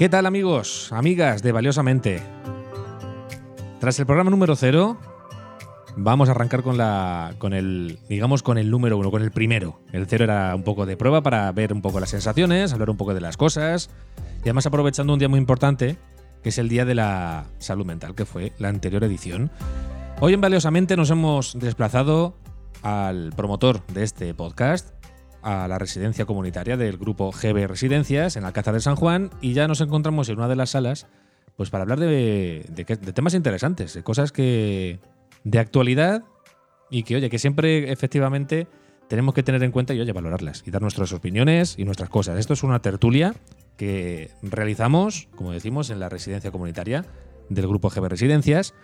¿Qué tal amigos, amigas de Valiosamente? Tras el programa número cero, vamos a arrancar con la. con el. digamos con el número uno, con el primero. El cero era un poco de prueba para ver un poco las sensaciones, hablar un poco de las cosas. Y además aprovechando un día muy importante, que es el Día de la Salud Mental, que fue la anterior edición. Hoy en Valiosamente nos hemos desplazado al promotor de este podcast, a la residencia comunitaria del grupo GB Residencias en Alcázar de San Juan y ya nos encontramos en una de las salas pues para hablar de, de, de temas interesantes, de cosas que de actualidad y que oye, que siempre efectivamente tenemos que tener en cuenta y oye, valorarlas y dar nuestras opiniones y nuestras cosas. Esto es una tertulia que realizamos, como decimos, en la residencia comunitaria del grupo GB Residencias.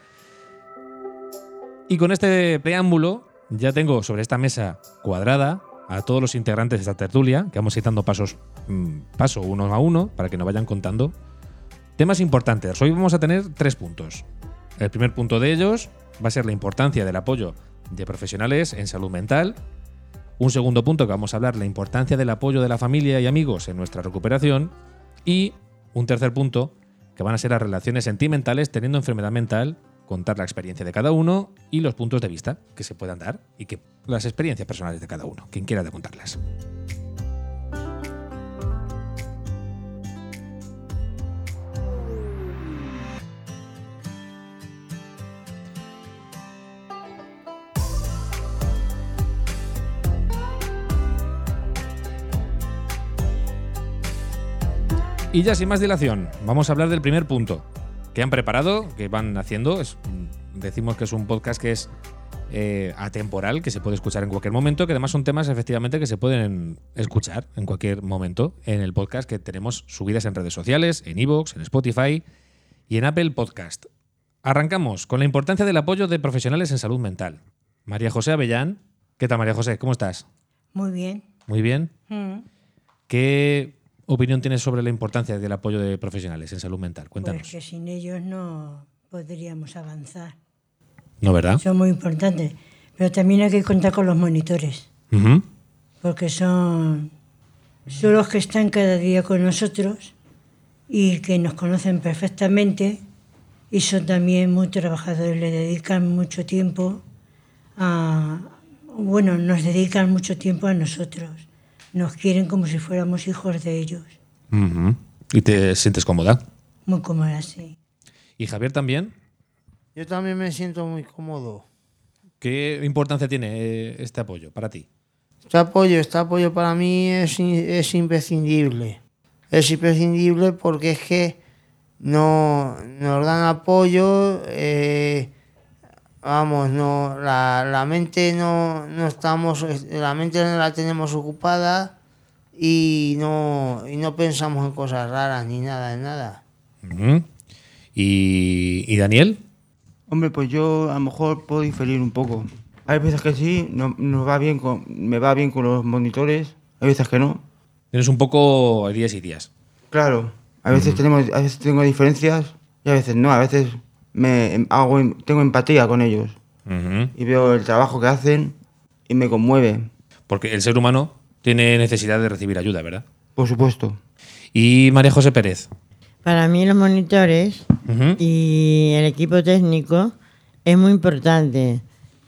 Y con este preámbulo ya tengo sobre esta mesa cuadrada a todos los integrantes de esta tertulia, que vamos citando pasos, mmm, paso uno a uno, para que nos vayan contando. Temas importantes. Hoy vamos a tener tres puntos. El primer punto de ellos va a ser la importancia del apoyo de profesionales en salud mental. Un segundo punto que vamos a hablar, la importancia del apoyo de la familia y amigos en nuestra recuperación. Y un tercer punto, que van a ser las relaciones sentimentales teniendo enfermedad mental contar la experiencia de cada uno y los puntos de vista que se puedan dar y que las experiencias personales de cada uno, quien quiera de contarlas. Y ya sin más dilación, vamos a hablar del primer punto, que han preparado, que van haciendo. Es, decimos que es un podcast que es eh, atemporal, que se puede escuchar en cualquier momento, que además son temas efectivamente que se pueden escuchar en cualquier momento en el podcast que tenemos subidas en redes sociales, en Evox, en Spotify y en Apple Podcast. Arrancamos con la importancia del apoyo de profesionales en salud mental. María José Avellán. ¿Qué tal, María José? ¿Cómo estás? Muy bien. Muy bien. Mm. ¿Qué opinión tienes sobre la importancia del apoyo de profesionales en salud mental? Cuéntanos. Pues que sin ellos no podríamos avanzar. ¿No, verdad? Son muy importantes. Pero también hay que contar con los monitores, porque son, son los que están cada día con nosotros y que nos conocen perfectamente y son también muy trabajadores, le dedican mucho tiempo a... Bueno, nos dedican mucho tiempo a nosotros. Nos quieren como si fuéramos hijos de ellos. ¿Y te sientes cómoda? Muy cómodas, sí. ¿Y Javier también? Yo también me siento muy cómodo. ¿Qué importancia tiene eh, este apoyo para ti? Este apoyo, este apoyo para mí es, es imprescindible. Es imprescindible porque es que no, nos dan apoyo, eh, vamos, no, la, la mente no, no estamos, la mente no la tenemos ocupada y no, y no pensamos en cosas raras ni nada, en nada. ¿Y, y Daniel? Hombre, pues yo a lo mejor puedo diferir un poco. Hay veces que sí, no, nos va bien con, me va bien con los monitores, hay veces que no. Tienes un poco días y días. Claro, a veces tenemos, a veces tengo diferencias y a veces no, a veces me em, hago, em- tengo empatía con ellos y veo el trabajo que hacen y me conmueve, Porque el ser humano tiene necesidad de recibir ayuda, ¿verdad? por supuesto. ¿Y María José Pérez? Para mí los monitores y el equipo técnico es muy importante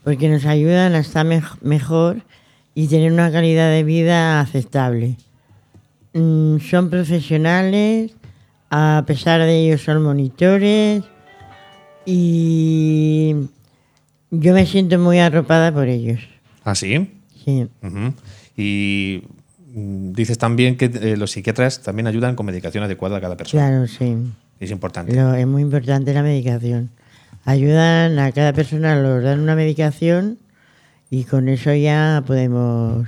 porque nos ayudan a estar mej- mejor y tener una calidad de vida aceptable. Mm, son profesionales, a pesar de ello son monitores y yo me siento muy arropada por ellos. ¿Ah, sí? Sí. Y mm, dices también que eh, los psiquiatras también ayudan con medicación adecuada a cada persona. Claro, sí. Es importante. Lo- es muy importante la medicación. Ayudan a cada persona, nos dan una medicación y con eso ya podemos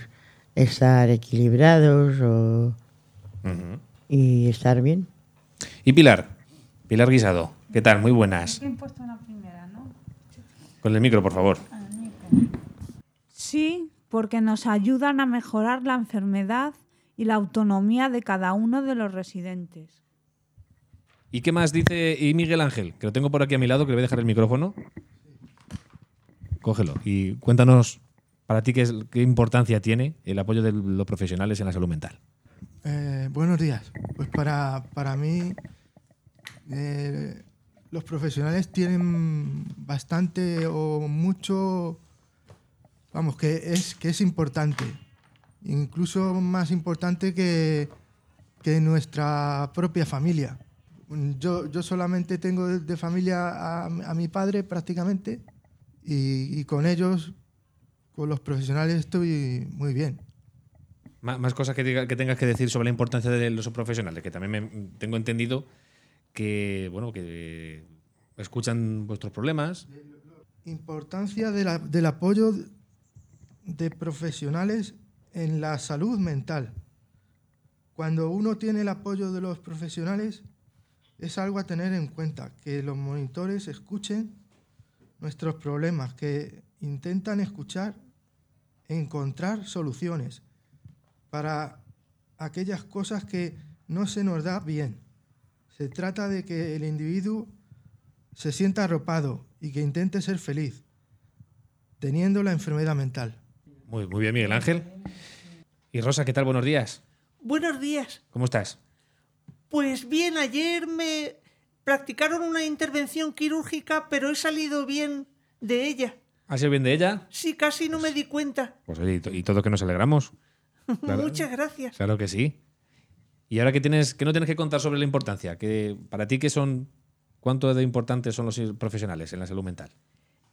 estar equilibrados o- y estar bien. Y Pilar, Pilar Guisado, ¿qué tal? Muy buenas. una primera, ¿no? Con el micro, por favor. Sí, porque nos ayudan a mejorar la enfermedad y la autonomía de cada uno de los residentes. ¿Y qué más dice y Miguel Ángel? Que lo tengo por aquí a mi lado, que le voy a dejar el micrófono. Cógelo y cuéntanos para ti qué, es, qué importancia tiene el apoyo de los profesionales en la salud mental. Eh, buenos días. Pues para, para mí, eh, los profesionales tienen bastante o mucho, vamos, que es, que es importante. Incluso más importante que, que nuestra propia familia. Yo, yo solamente tengo de, familia a, a mi padre prácticamente y, con ellos, con los profesionales, estoy muy bien. Má- Más cosas que, diga- que tengas que decir sobre la importancia de los profesionales, que también me- tengo entendido que, bueno, que escuchan vuestros problemas. Importancia de la- del apoyo de profesionales en la salud mental. Cuando uno tiene el apoyo de los profesionales, es algo a tener en cuenta, que los monitores escuchen nuestros problemas, que intentan escuchar, encontrar soluciones para aquellas cosas que no se nos da bien. Se trata de que el individuo se sienta arropado y que intente ser feliz, teniendo la enfermedad mental. Muy, muy bien, Miguel Ángel. Y Rosa, ¿qué tal? Buenos días. Buenos días. ¿Cómo estás? Pues bien, ayer me practicaron una intervención quirúrgica, pero he salido bien de ella. ¿Has sido bien de ella? Sí, casi no me di cuenta. Pues oye, y, to- y todo que nos alegramos. Claro. Muchas gracias. Claro que sí. ¿Y ahora qué, tienes, qué no tienes que contar sobre la importancia? que ¿Para ti qué son, cuánto de importantes son los profesionales en la salud mental?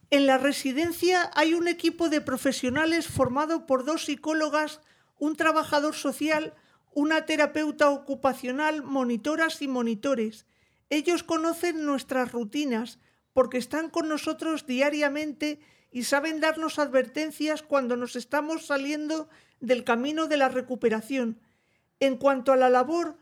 En la residencia hay un equipo de profesionales formado por dos psicólogas, un trabajador social, una terapeuta ocupacional, monitoras y monitores. Ellos conocen nuestras rutinas porque están con nosotros diariamente y saben darnos advertencias cuando nos estamos saliendo del camino de la recuperación. En cuanto a la labor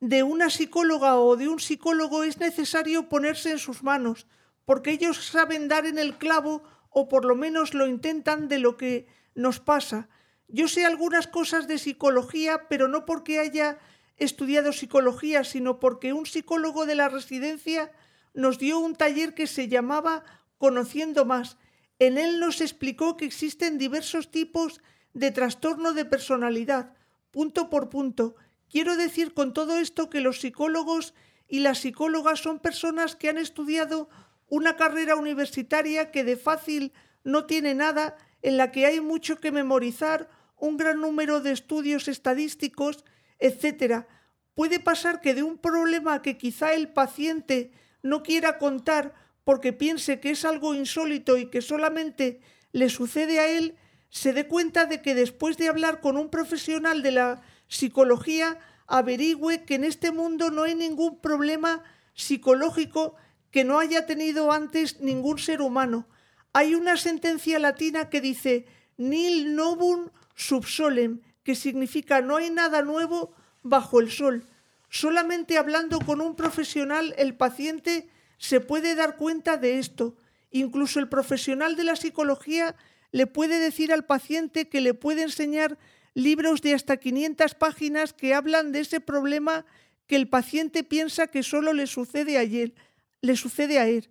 de una psicóloga o de un psicólogo es necesario ponerse en sus manos, porque ellos saben dar en el clavo o por lo menos lo intentan de lo que nos pasa. Yo sé algunas cosas de psicología, pero no porque haya estudiado psicología, sino porque un psicólogo de la residencia nos dio un taller que se llamaba Conociendo más. En él nos explicó que existen diversos tipos de trastorno de personalidad, punto por punto. Quiero decir con todo esto que los psicólogos y las psicólogas son personas que han estudiado una carrera universitaria que de fácil no tiene nada, en la que hay mucho que memorizar, un gran número de estudios estadísticos, etc. Puede pasar que de un problema que quizá el paciente no quiera contar porque piense que es algo insólito y que solamente le sucede a él, se dé cuenta de que después de hablar con un profesional de la psicología, averigüe que en este mundo no hay ningún problema psicológico que no haya tenido antes ningún ser humano. Hay una sentencia latina que dice nil novum sub solem, que significa no hay nada nuevo bajo el sol. Solamente hablando con un profesional el paciente se puede dar cuenta de esto. Incluso el profesional de la psicología le puede decir al paciente que le puede enseñar libros de hasta 500 páginas que hablan de ese problema que el paciente piensa que solo le sucede a él. Le sucede a él.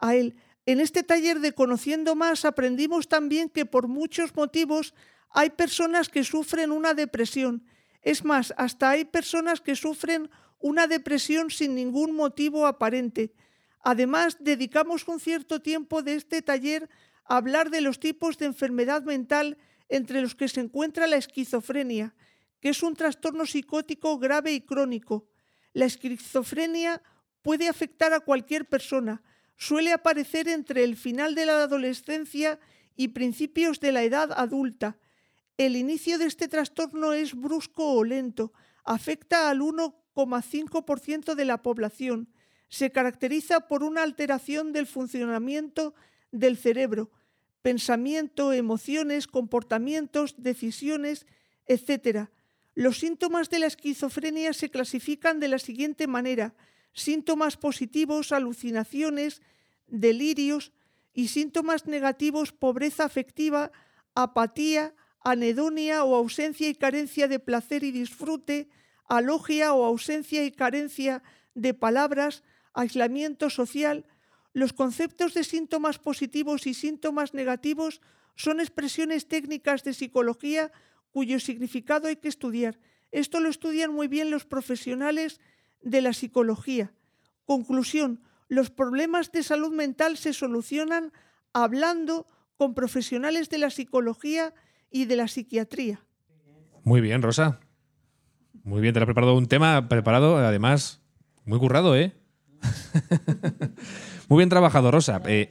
A él. En este taller de Conociendo Más aprendimos también que por muchos motivos hay personas que sufren una depresión. Es más, hasta hay personas que sufren una depresión sin ningún motivo aparente. Además, dedicamos un cierto tiempo de este taller hablar de los tipos de enfermedad mental entre los que se encuentra la esquizofrenia, que es un trastorno psicótico grave y crónico. La esquizofrenia puede afectar a cualquier persona. Suele aparecer entre el final de la adolescencia y principios de la edad adulta. El inicio de este trastorno es brusco o lento. Afecta al 1,5% de la población. Se caracteriza por una alteración del funcionamiento del cerebro, pensamiento, emociones, comportamientos, decisiones, etc. Los síntomas de la esquizofrenia se clasifican de la siguiente manera. Síntomas positivos, alucinaciones, delirios y síntomas negativos, pobreza afectiva, apatía, anedonia o ausencia y carencia de placer y disfrute, alogia o ausencia y carencia de palabras, aislamiento social. Los conceptos de síntomas positivos y síntomas negativos son expresiones técnicas de psicología cuyo significado hay que estudiar. Esto lo estudian muy bien los profesionales de la psicología. Conclusión, los problemas de salud mental se solucionan hablando con profesionales de la psicología y de la psiquiatría. Muy bien, Rosa. Muy bien, te lo has preparado un tema preparado, además, muy currado, ¿eh? muy bien trabajado, Rosa. Eh,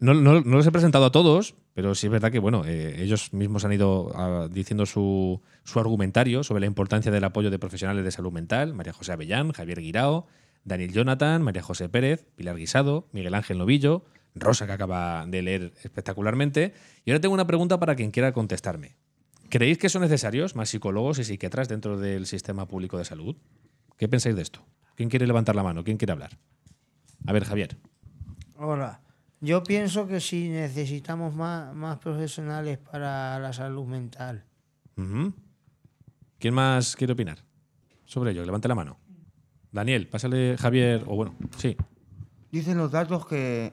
no, no- los he presentado a todos, pero sí es verdad que, bueno, eh, ellos mismos han ido ah, diciendo su, su argumentario sobre la importancia del apoyo de profesionales de salud mental. María José Avellán, Javier Guirao, Daniel Jonathan, María José Pérez, Pilar Guisado, Miguel Ángel Novillo, Rosa, que acaba de leer espectacularmente. Y ahora tengo una pregunta para quien quiera contestarme. ¿Creéis que son necesarios más psicólogos y psiquiatras dentro del sistema público de salud? ¿Qué pensáis de esto? ¿Quién quiere levantar la mano? ¿Quién quiere hablar? A ver, Javier. Ahora, yo pienso que sí necesitamos más, más profesionales para la salud mental. ¿Quién más quiere opinar sobre ello? Levante la mano. Daniel, pásale Javier, o bueno, sí. Dicen los datos que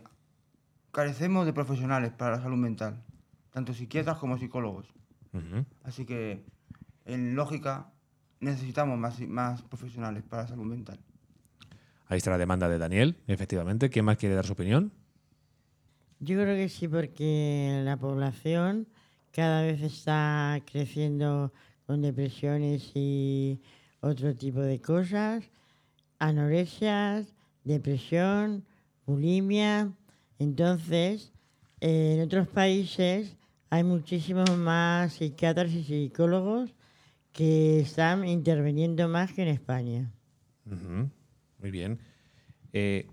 carecemos de profesionales para la salud mental, tanto psiquiatras como psicólogos. Así que, en lógica, necesitamos más, más profesionales para la salud mental. Ahí está la demanda de Daniel, efectivamente. ¿Quién más quiere dar su opinión? Yo creo que sí, porque la población cada vez está creciendo con depresiones y otro tipo de cosas, anorexia, depresión, bulimia. Entonces, eh, en otros países hay muchísimos más psiquiatras y psicólogos que están interviniendo más que en España. Ujú. Muy bien. Eh,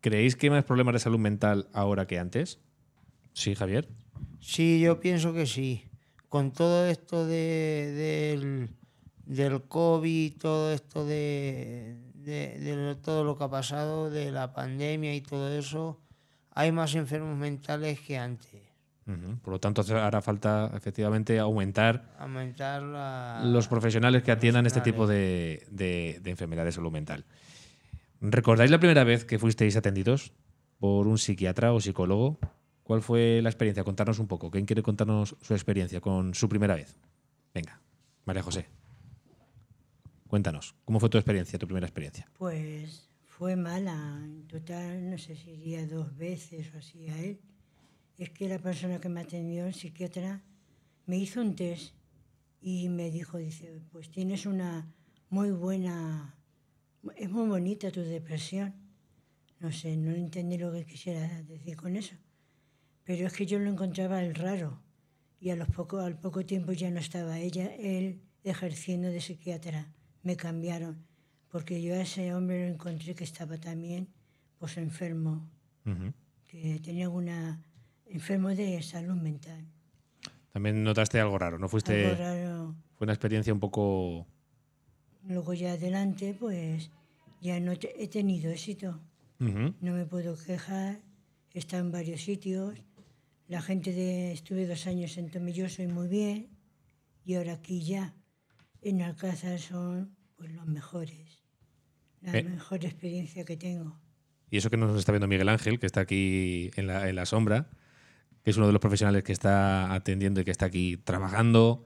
¿Creéis que hay más problemas de salud mental ahora que antes? Sí, Javier. Sí, yo pienso que sí. Con todo esto de, del, del COVID, todo esto de, de- de lo- todo lo que ha pasado, de la pandemia y todo eso, hay más enfermos mentales que antes. Por lo tanto, hará falta efectivamente aumentar Aumentar la... los profesionales que atiendan este tipo de, de- de enfermedades de salud mental. ¿Recordáis la primera vez que fuisteis atendidos por un psiquiatra o psicólogo? ¿Cuál fue la experiencia? Contarnos un poco. ¿Quién quiere contarnos su experiencia con su primera vez? Venga, María José. Cuéntanos, ¿cómo fue tu experiencia, tu primera experiencia? Pues fue mala. En total, no sé si iría dos veces o así a él. Es que la persona que me atendió, el psiquiatra, me hizo un test y me dijo, dice, pues tienes una muy buena, es muy bonita tu depresión. No sé, no entendí lo que quisiera decir con eso. Pero es que yo lo encontraba el raro y a los poco, al poco tiempo ya no estaba ella, él ejerciendo de psiquiatra. Me cambiaron porque yo a ese hombre lo encontré que estaba también pues enfermo, Ujú. que tenía una enfermo de salud mental. También notaste algo raro, ¿no? Fuiste, Algo raro. Fue una experiencia un poco... Luego ya adelante pues ya no te- he tenido éxito. No me puedo quejar, he estado en varios sitios. La gente de, estuve dos años en Tomilloso y muy bien. Y ahora aquí ya, en Alcázar son pues los mejores. La Eh. mejor experiencia que tengo. Y eso que nos está viendo Miguel Ángel, que está aquí en la, en la sombra, que es uno de los profesionales que está atendiendo y que está aquí trabajando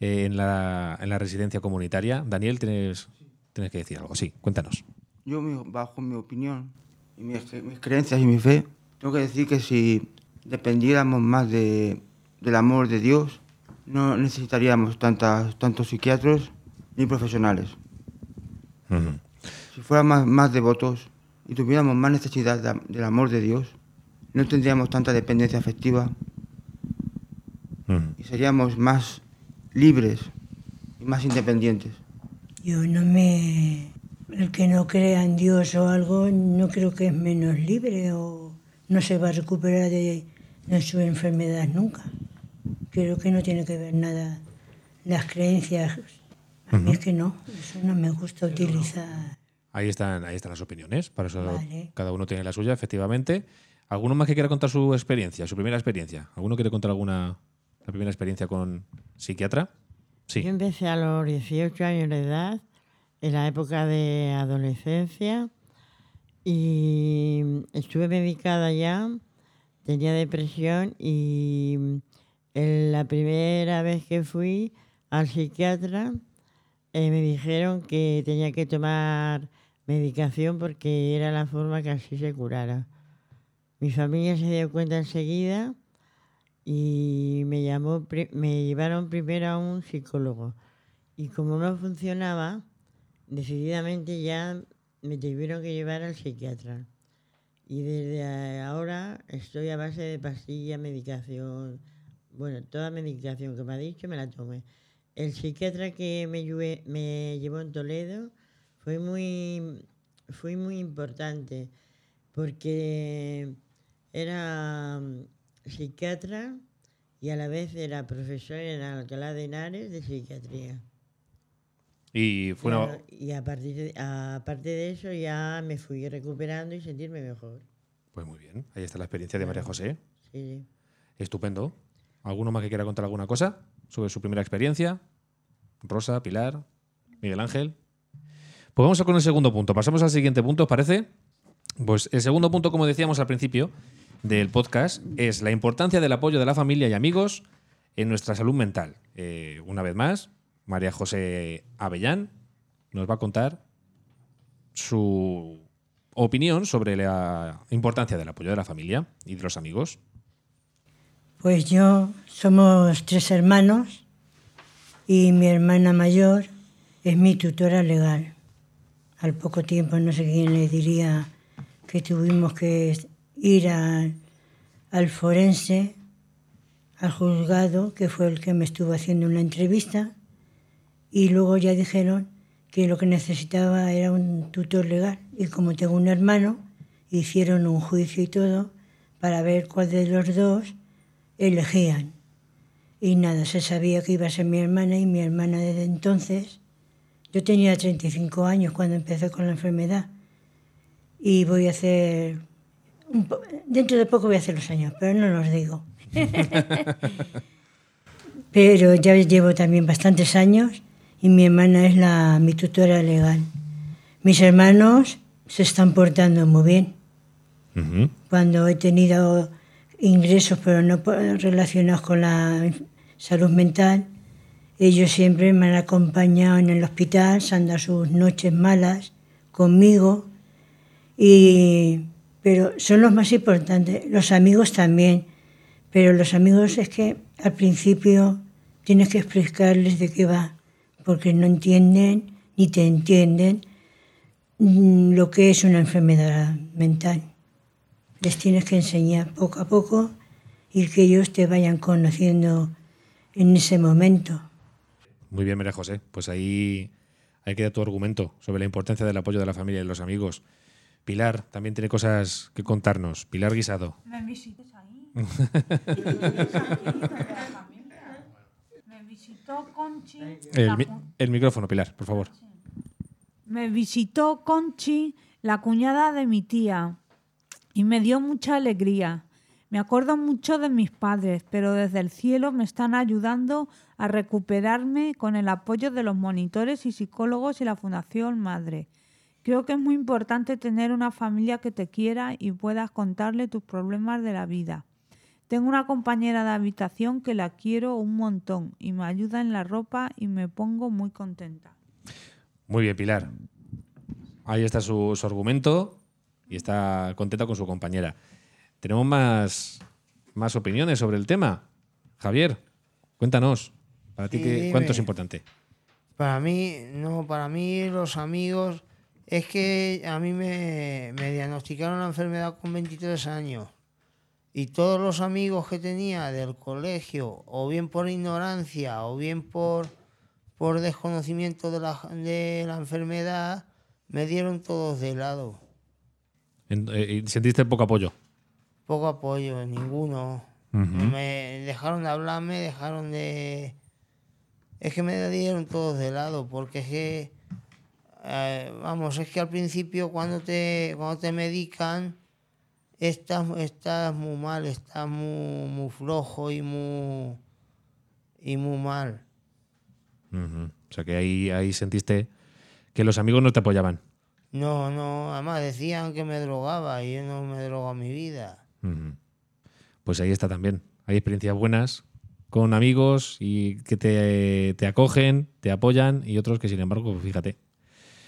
eh, en, la, en la residencia comunitaria. Daniel, tienes, tienes que decir algo. Sí, cuéntanos. Yo, bajo mi opinión, y mis, mis creencias y mi fe, tengo que decir que si dependiéramos más de, del amor de Dios, no necesitaríamos tantas, tantos psiquiatras ni profesionales. Si fuéramos más, más devotos y tuviéramos más necesidad de- del amor de Dios, no tendríamos tanta dependencia afectiva y seríamos más libres y más independientes. Yo no me... El que no crea en Dios o algo, no creo que es menos libre o no se va a recuperar de, de su enfermedad nunca. Creo que no tiene que ver nada las creencias. A mí es que no, eso no me gusta utilizar. Ahí están, ahí están las opiniones. Para eso Vale. cada uno tiene la suya, efectivamente. ¿Alguno más que quiera contar su experiencia, su primera experiencia? ¿Alguno quiere contar alguna la primera experiencia con psiquiatra? Sí. Yo empecé a los 18 años de edad, en la época de adolescencia, y estuve medicada ya, tenía depresión y en la primera vez que fui al psiquiatra eh, me dijeron que tenía que tomar medicación porque era la forma que así se curara. Mi familia se dio cuenta enseguida y me, llamó, me llevaron primero a un psicólogo. Y como no funcionaba, decididamente ya me tuvieron que llevar al psiquiatra. Y desde ahora estoy a base de pastilla, medicación, bueno, toda medicación que me ha dicho me la tomé. El psiquiatra que me, me llevó en Toledo fue muy, fue muy importante porque era psiquiatra y a la vez era profesor en Alcalá de Henares de psiquiatría. Y fue una, y a partir de, aparte de eso ya me fui recuperando y sentirme mejor. Pues muy bien, ahí está la experiencia de María José. Sí, sí. Estupendo. ¿Alguno más que quiera contar alguna cosa sobre su primera experiencia? Rosa, Pilar, Miguel Ángel. Pues vamos a con el segundo punto. Pasamos al siguiente punto, ¿os parece? Pues el segundo punto, como decíamos al principio del podcast, es la importancia del apoyo de la familia y amigos en nuestra salud mental. Eh, una vez más, María José Avellán nos va a contar su opinión sobre la importancia del apoyo de la familia y de los amigos. Pues yo somos tres hermanos y mi hermana mayor es mi tutora legal. Al poco tiempo, no sé quién le diría que tuvimos que ir a- al forense, al juzgado, que fue el que me estuvo haciendo una entrevista, y luego ya dijeron que lo que necesitaba era un tutor legal. Y como tengo un hermano, hicieron un juicio y todo para ver cuál de los dos elegían. Y nada, se sabía que iba a ser mi hermana y mi hermana desde entonces, yo tenía 35 años cuando empecé con la enfermedad y voy a hacer, dentro de poco voy a hacer los años, pero no los digo. pero ya llevo también bastantes años y mi hermana es la, mi tutora legal. Mis hermanos se están portando muy bien Ujú. cuando he tenido ingresos pero no relacionados con la salud mental, ellos siempre me han acompañado en el hospital, se han dado sus noches malas conmigo, y, pero son los más importantes, los amigos también, pero los amigos es que al principio tienes que explicarles de qué va, porque no entienden ni te entienden mm, lo que es una enfermedad mental les tienes que enseñar poco a poco y que ellos te vayan conociendo en ese momento. Muy bien, María José. Pues ahí hay que dar tu argumento sobre la importancia del apoyo de la familia y de los amigos. Pilar también tiene cosas que contarnos. Pilar Guisado. Me visites ahí. Me visitó Conchi. El, el micrófono, Pilar, por favor. Me visitó Conchi, la cuñada de mi tía, y me dio mucha alegría. Me acuerdo mucho de mis padres, pero desde el cielo me están ayudando a recuperarme con el apoyo de los monitores y psicólogos y la Fundación Madre. Creo que es muy importante tener una familia que te quiera y puedas contarle tus problemas de la vida. Tengo una compañera de habitación que la quiero un montón y me ayuda en la ropa y me pongo muy contenta. Muy bien, Pilar. Ahí está su, su argumento y está contenta con su compañera. Tenemos más, más opiniones sobre el tema. Javier, cuéntanos. Para ti, qué, ¿cuánto es importante? Para mí, no, para mí los amigos, es que a mí me, me diagnosticaron la enfermedad con 23 años. Y todos los amigos que tenía del colegio, o bien por ignorancia, o bien por, por desconocimiento de la, de la enfermedad, me dieron todos de lado. Eh, ¿Sentiste poco apoyo? Poco apoyo, ninguno. Me dejaron de hablarme, dejaron de... Es que me dieron todos de lado, porque es que, eh, vamos, es que al principio cuando te, cuando te medican, estás, estás muy mal, estás muy, muy flojo y muy, y muy mal. O sea que ahí, ahí sentiste que los amigos no te apoyaban. No, no, además decían que me drogaba y yo no me drogo en mi vida. Pues ahí está también. Hay experiencias buenas con amigos y que te, te acogen, te apoyan y otros que sin embargo, pues fíjate.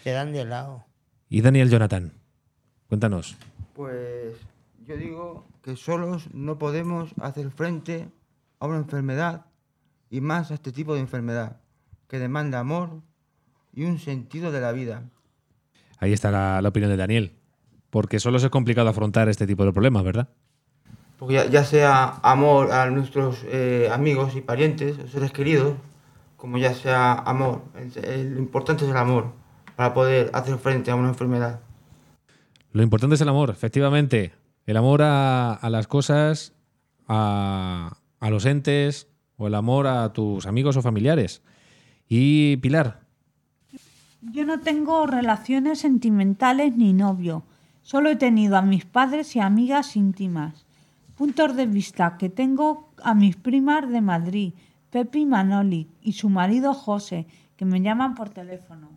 Te dan de lado. Y Daniel Jonathan, cuéntanos. Pues yo digo que solos no podemos hacer frente a una enfermedad y más a este tipo de enfermedad que demanda amor y un sentido de la vida. Ahí está la, la opinión de Daniel. Porque solo es complicado afrontar este tipo de problemas, ¿verdad? Porque ya, ya sea amor a nuestros eh, amigos y parientes, seres queridos, como ya sea amor. El- el- lo importante es el amor para poder hacer frente a una enfermedad. Lo importante es el amor, efectivamente. El amor a, a las cosas, a, a los entes o el amor a tus amigos o familiares. Y Pilar, Yo no tengo relaciones sentimentales ni novio. Solo he tenido a mis padres y amigas íntimas. Puntos de vista que tengo a mis primas de Madrid, Pepi y Manoli, y su marido José, que me llaman por teléfono.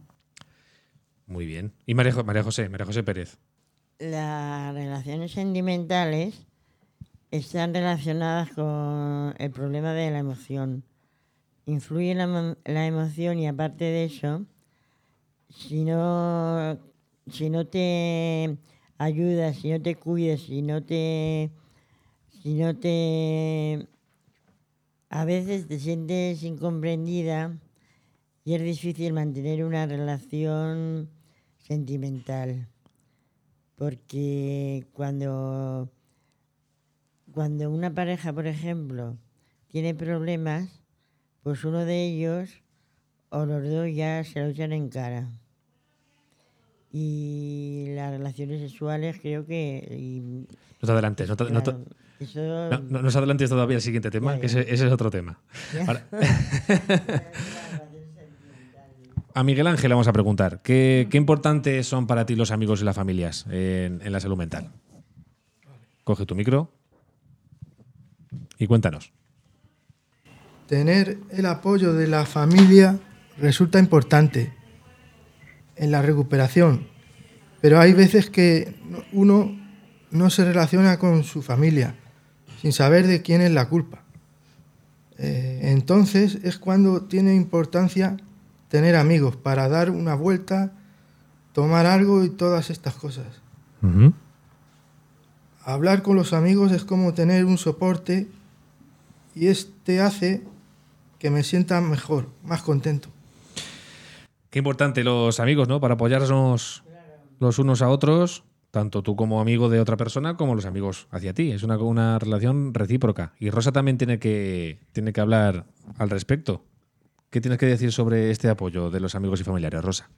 Muy bien. Y María, Jo- María José, María José Pérez. Las relaciones sentimentales están relacionadas con el problema de la emoción. Influye la, la emoción y aparte de eso, si no, si no te ayudas, si no te cuidas, si no te, si no te, a veces te sientes incomprendida y es difícil mantener una relación sentimental porque cuando, cuando una pareja, por ejemplo, tiene problemas, pues uno de ellos o los dos ya se lo echan en cara. Y las relaciones sexuales creo que... y, No te adelantes, no te- no te- claro, eso- no- adelantes todavía al siguiente tema, Ya, que ese, ese es otro tema. Ahora- a Miguel Ángel vamos a preguntar, ¿qué, qué importantes son para ti los amigos y las familias en, la salud mental? Coge tu micro y cuéntanos. Tener el apoyo de la familia resulta importante en la recuperación, pero hay veces que no- uno no se relaciona con su familia sin saber de quién es la culpa. Eh, entonces es cuando tiene importancia tener amigos para dar una vuelta, tomar algo y todas estas cosas. Hablar con los amigos es como tener un soporte y este hace que me sienta mejor, más contento. Qué importante los amigos, ¿no? Para apoyarnos los unos a otros, tanto tú como amigo de otra persona como los amigos hacia ti. Es una, una relación recíproca. Y Rosa también tiene que, tiene que hablar al respecto. ¿Qué tienes que decir sobre este apoyo de los amigos y familiares, Rosa?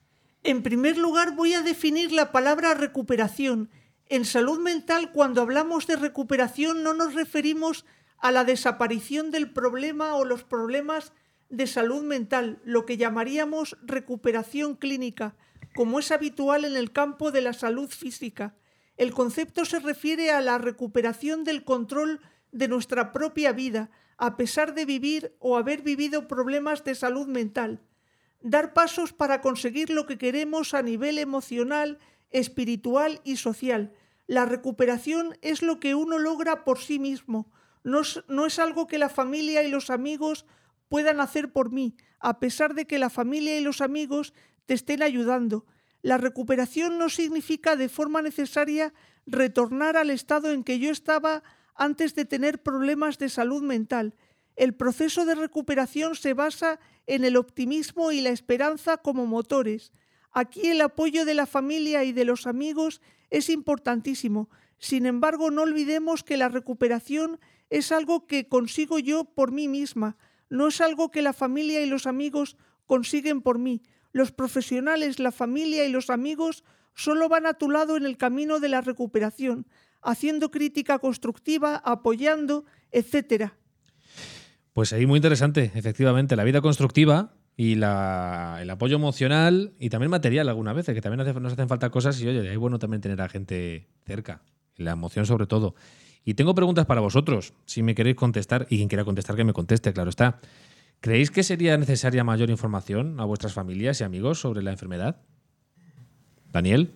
En primer lugar, voy a definir la palabra recuperación. En salud mental, cuando hablamos de recuperación, no nos referimos a la desaparición del problema o los problemas de salud mental, lo que llamaríamos recuperación clínica, como es habitual en el campo de la salud física. El concepto se refiere a la recuperación del control de nuestra propia vida, a pesar de vivir o haber vivido problemas de salud mental dar pasos para conseguir lo que queremos a nivel emocional, espiritual y social. La recuperación es lo que uno logra por sí mismo, no es, no es algo que la familia y los amigos puedan hacer por mí, a pesar de que la familia y los amigos te estén ayudando. La recuperación no significa de forma necesaria retornar al estado en que yo estaba antes de tener problemas de salud mental. El proceso de recuperación se basa en el optimismo y la esperanza como motores. Aquí el apoyo de la familia y de los amigos es importantísimo. Sin embargo, no olvidemos que la recuperación es algo que consigo yo por mí misma, no es algo que la familia y los amigos consiguen por mí. Los profesionales, la familia y los amigos solo van a tu lado en el camino de la recuperación, haciendo crítica constructiva, apoyando, etcétera. Pues ahí muy interesante, efectivamente, la vida constructiva y la- el apoyo emocional y también material algunas veces, que también nos hacen falta cosas y oye, es bueno también tener a gente cerca, la emoción sobre todo. Y tengo preguntas para vosotros, si me queréis contestar, y quien quiera contestar que me conteste, claro está. ¿Creéis que sería necesaria mayor información a vuestras familias y amigos sobre la enfermedad? Daniel,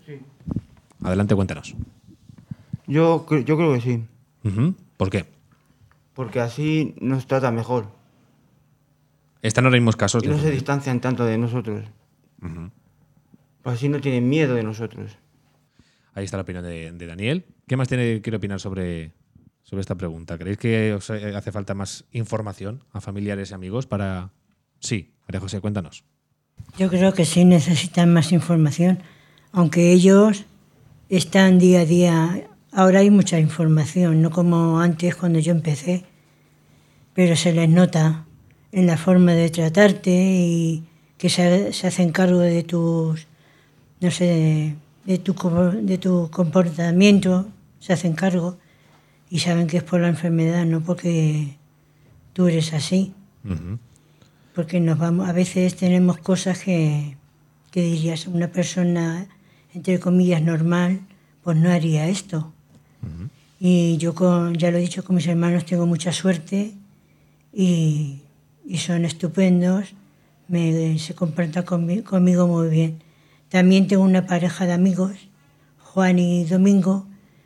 adelante, cuéntanos. Yo, yo creo que sí, ¿Por qué? porque así nos trata mejor Están ahora mismo casos y de no se distancian tanto de nosotros. Pues así no tienen miedo de nosotros. Ahí está la opinión de, de Daniel. ¿Qué más tiene, quiere opinar sobre, sobre esta pregunta? ¿Creéis que os eh, hace falta más información a familiares y amigos para... Sí, María José, cuéntanos. Yo creo que sí necesitan más información, aunque ellos están día a día. Ahora hay mucha información, no como antes cuando yo empecé, pero se les nota en la forma de tratarte y que se, se hacen cargo de tus, no sé, de, de tu, de tu comportamiento, se hacen cargo y saben que es por la enfermedad, no porque tú eres así. Porque nos vamos a veces tenemos cosas que, que dirías una persona entre comillas normal pues no haría esto y yo con, ya lo he dicho con mis hermanos tengo mucha suerte y, y son estupendos. Me, se comportan conmi- conmigo muy bien. También tengo una pareja de amigos Juan y Domingo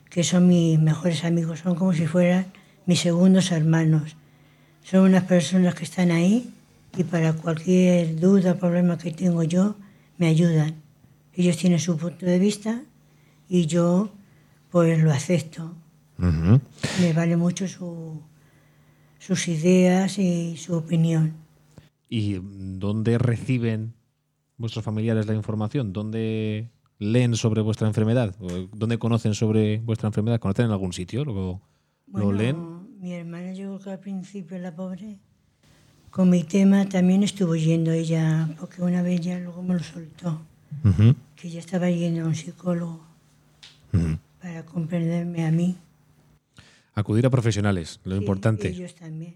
que son mis mejores amigos. Son como si fueran mis segundos hermanos. Son unas personas que están ahí y para cualquier duda, problema que tengo yo, me ayudan. Ellos tienen su punto de vista y yo pues lo acepto. Me vale mucho su- sus ideas y su opinión. ¿Y dónde reciben vuestros familiares la información? ¿Dónde leen sobre vuestra enfermedad? ¿O ¿Dónde conocen sobre vuestra enfermedad? ¿Conocen en algún sitio? ¿Lo, lo Bueno, leen? mi hermana llegó que al principio, la pobre, con mi tema también estuvo yendo ella, porque una vez ya luego me lo soltó, Ujú, que ella estaba yendo a un psicólogo ujú. Para comprenderme a mí. Acudir a profesionales, lo Sí, importante. Ellos también.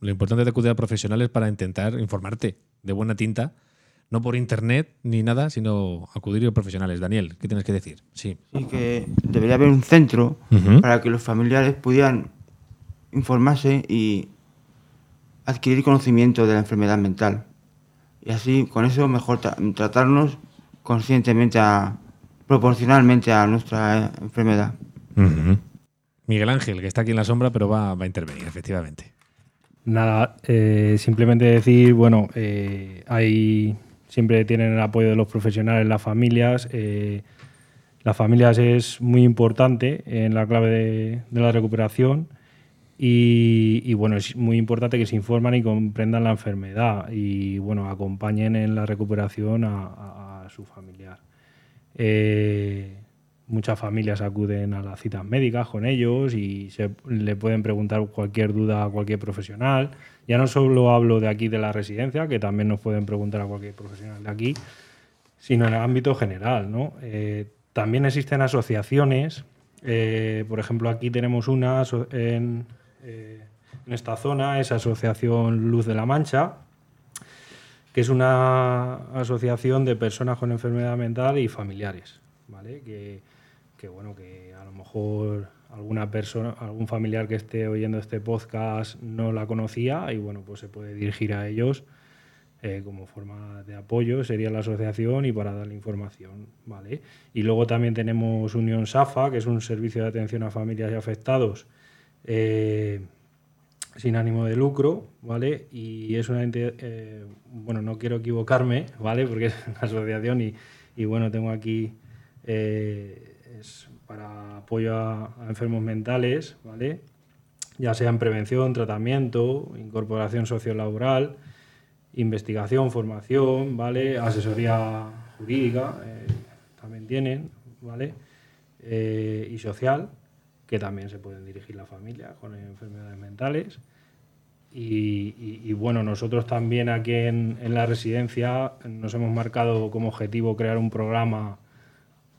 Lo importante es acudir a profesionales para intentar informarte de buena tinta, no por internet ni nada, sino acudir a profesionales. Daniel, ¿qué tienes que decir? Sí. Sí que debería haber un centro para que los familiares pudieran informarse y adquirir conocimiento de la enfermedad mental. Y así, con eso, mejor tra- tratarnos conscientemente, a, proporcionalmente a nuestra enfermedad. Miguel Ángel, que está aquí en la sombra, pero va, va a intervenir, efectivamente. Nada, eh, simplemente decir, bueno, eh, hay, siempre tienen el apoyo de los profesionales, las familias. eh, las familias es muy importante en la clave de, de la recuperación y, y, bueno, es muy importante que se informan y comprendan la enfermedad y bueno, acompañen en la recuperación a, a- a su familiar. Eh, muchas familias acuden a las citas médicas con ellos y se, le pueden preguntar cualquier duda a cualquier profesional. Ya no solo hablo de aquí de la residencia, que también nos pueden preguntar a cualquier profesional de aquí, sino en el ámbito general. Eh, también existen asociaciones, eh, por ejemplo, aquí tenemos una en, en esta zona, es Asociación Luz de la Mancha, que es una asociación de personas con enfermedad mental y familiares, ¿vale? Que, bueno, que a lo mejor alguna persona, algún familiar que esté oyendo este podcast no la conocía y bueno, pues se puede dirigir a ellos eh, como forma de apoyo, sería la asociación y para darle información, ¿vale? Y luego también tenemos Unión SAFA, que es un servicio de atención a familias y afectados, eh, sin ánimo de lucro, ¿vale? Y es una entidad, eh, bueno, no quiero equivocarme, ¿vale? Porque es una asociación y, y bueno, tengo aquí, eh, es para apoyo a, enfermos mentales, ¿vale? Ya sea en prevención, tratamiento, incorporación sociolaboral, investigación, formación, ¿vale? Asesoría jurídica, eh, también tienen, ¿vale? Y social, que también se pueden dirigir la familia con enfermedades mentales. Y, bueno, nosotros también aquí en, en la residencia nos hemos marcado como objetivo crear un programa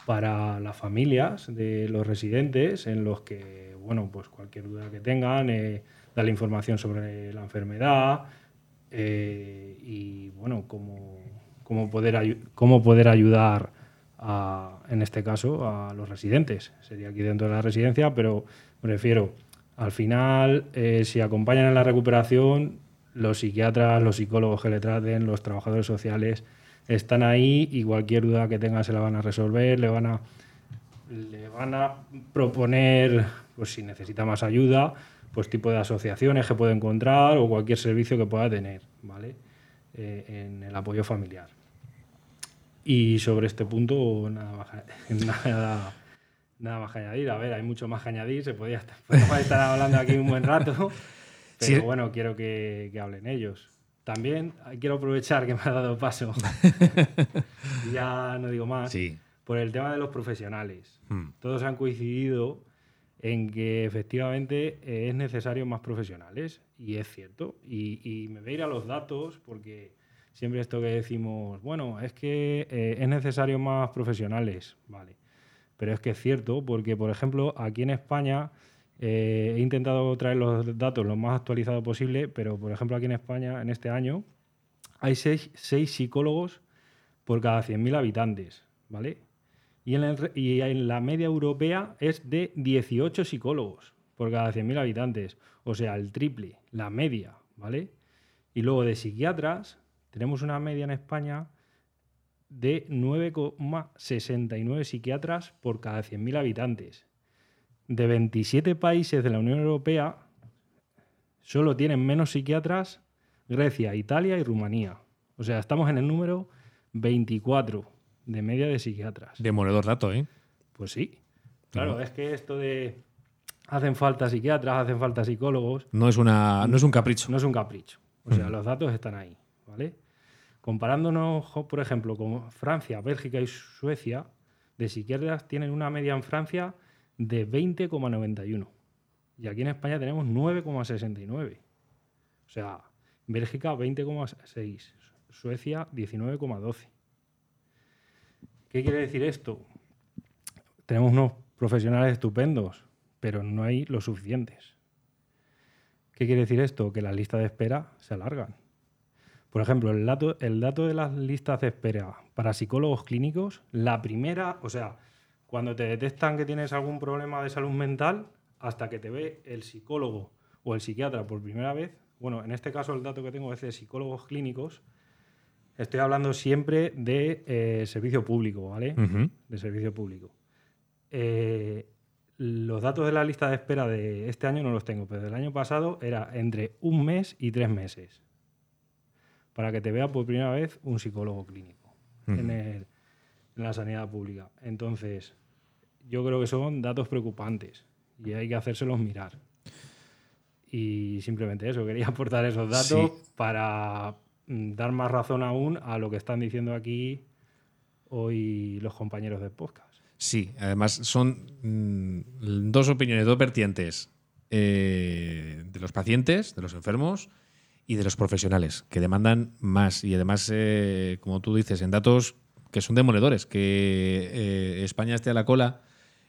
para las familias de los residentes en los que, bueno, pues cualquier duda que tengan, eh, darle información sobre la enfermedad eh, y, bueno, cómo, poder, cómo poder ayudar, a, en este caso, a los residentes. Sería aquí dentro de la residencia, pero me refiero, al final, eh, si acompañan en la recuperación, los psiquiatras, los psicólogos que le traten, los trabajadores sociales, están ahí y cualquier duda que tenga se la van a resolver, le van a, le van a proponer, pues si necesita más ayuda, pues tipo de asociaciones que puede encontrar o cualquier servicio que pueda tener, ¿vale? Eh, en el apoyo familiar. Y sobre este punto, nada más, nada, nada más que añadir. A ver, hay mucho más que añadir, se podría estar, estar hablando aquí un buen rato, pero Sí. bueno, quiero que, que hablen ellos. También quiero aprovechar que me ha dado paso, ya no digo más, Sí. por el tema de los profesionales. Hmm. Todos han coincidido en que efectivamente eh, es necesario más profesionales, y es cierto. Y, y me voy a ir a los datos, porque siempre esto que decimos, bueno, es que eh, es necesario más profesionales, vale. Pero es que es cierto, porque por ejemplo, aquí en España eh, he intentado traer los datos lo más actualizados posible, pero por ejemplo, aquí en España, en este año, hay seis, seis psicólogos por cada 100.000 habitantes, ¿vale? Y en, re- y en la media europea es de 18 psicólogos por cada 100.000 habitantes. O sea, el triple, la media, ¿vale? Y luego de psiquiatras tenemos una media en España de 9,69 psiquiatras por cada 100.000 habitantes. De 27 países de la Unión Europea, solo tienen menos psiquiatras Grecia, Italia y Rumanía. O sea, estamos en el número 24 de media de psiquiatras. Demoledor dato, ¿eh? Pues sí. Claro, es que esto de hacen falta psiquiatras, hacen falta psicólogos, No es, una, no es un capricho. no es un capricho. O sea, los datos están ahí, ¿vale? Comparándonos, por ejemplo, con Francia, Bélgica y Suecia, de psiquiatras tienen una media en Francia de 20,91. Y aquí en España tenemos 9,69. O sea, Bélgica 20,6. Suecia 19,12. ¿Qué quiere decir esto? Tenemos unos profesionales estupendos, pero no hay los suficientes. ¿Qué quiere decir esto? Que las listas de espera se alargan. Por ejemplo, el dato, el dato de las listas de espera para psicólogos clínicos, la primera, o sea, cuando te detectan que tienes algún problema de salud mental, hasta que te ve el psicólogo o el psiquiatra por primera vez, bueno, en este caso el dato que tengo es de psicólogos clínicos, estoy hablando siempre de eh, servicio público, ¿vale? De servicio público. Eh, los datos de la lista de espera de este año no los tengo, pero del año pasado era entre un mes y tres meses. Para que te vea por primera vez un psicólogo clínico en, el- en la sanidad pública. Entonces, yo creo que son datos preocupantes y hay que hacérselos mirar. Y simplemente eso, quería aportar esos datos Sí. para mm, dar más razón aún a lo que están diciendo aquí hoy los compañeros del podcast. Sí, además son mm, dos opiniones, dos vertientes eh, de los pacientes, de los enfermos y de los profesionales, que demandan más. Y además, eh, como tú dices, en datos que son demoledores, que eh, España esté a la cola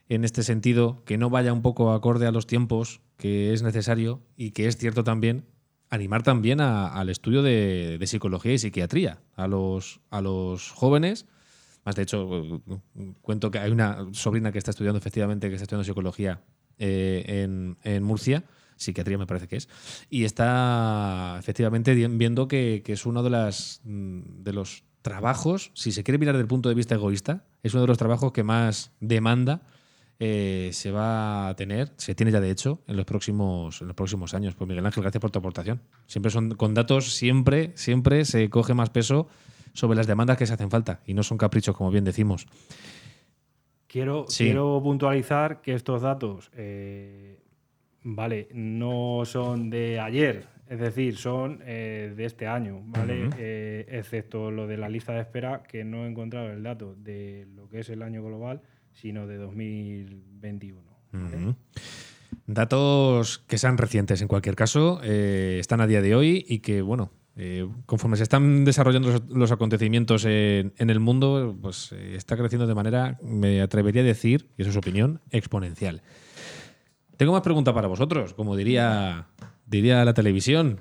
en este sentido, que no vaya un poco acorde a los tiempos, que es necesario y que es cierto también animar también a- al estudio de, de psicología y psiquiatría a los, a los jóvenes. Más de hecho, cuento que hay una sobrina que está estudiando, efectivamente, que está estudiando psicología eh, en, en Murcia, psiquiatría me parece que es, y está efectivamente viendo que, que es uno de, las, mm, de los trabajos, si se quiere mirar desde el punto de vista egoísta, es uno de los trabajos que más demanda eh, se va a tener, se tiene ya de hecho, en los próximos, en los próximos años. Pues Miguel Ángel, gracias por tu aportación. Siempre son con datos, siempre, siempre se coge más peso sobre las demandas que se hacen falta y no son caprichos, como bien decimos. Quiero, Sí. quiero puntualizar que estos datos, eh, vale, no son de ayer, es decir, son eh, de este año, ¿vale? Eh, excepto lo de la lista de espera, que no he encontrado el dato de lo que es el año global, sino de 2021. ¿vale? Ujú. Datos que sean recientes en cualquier caso, eh, están a día de hoy y que, bueno, eh, conforme se están desarrollando los, los acontecimientos en, en el mundo, pues eh, está creciendo de manera, me atrevería a decir, y eso es opinión, exponencial. Tengo más preguntas para vosotros, como diría, diría la televisión.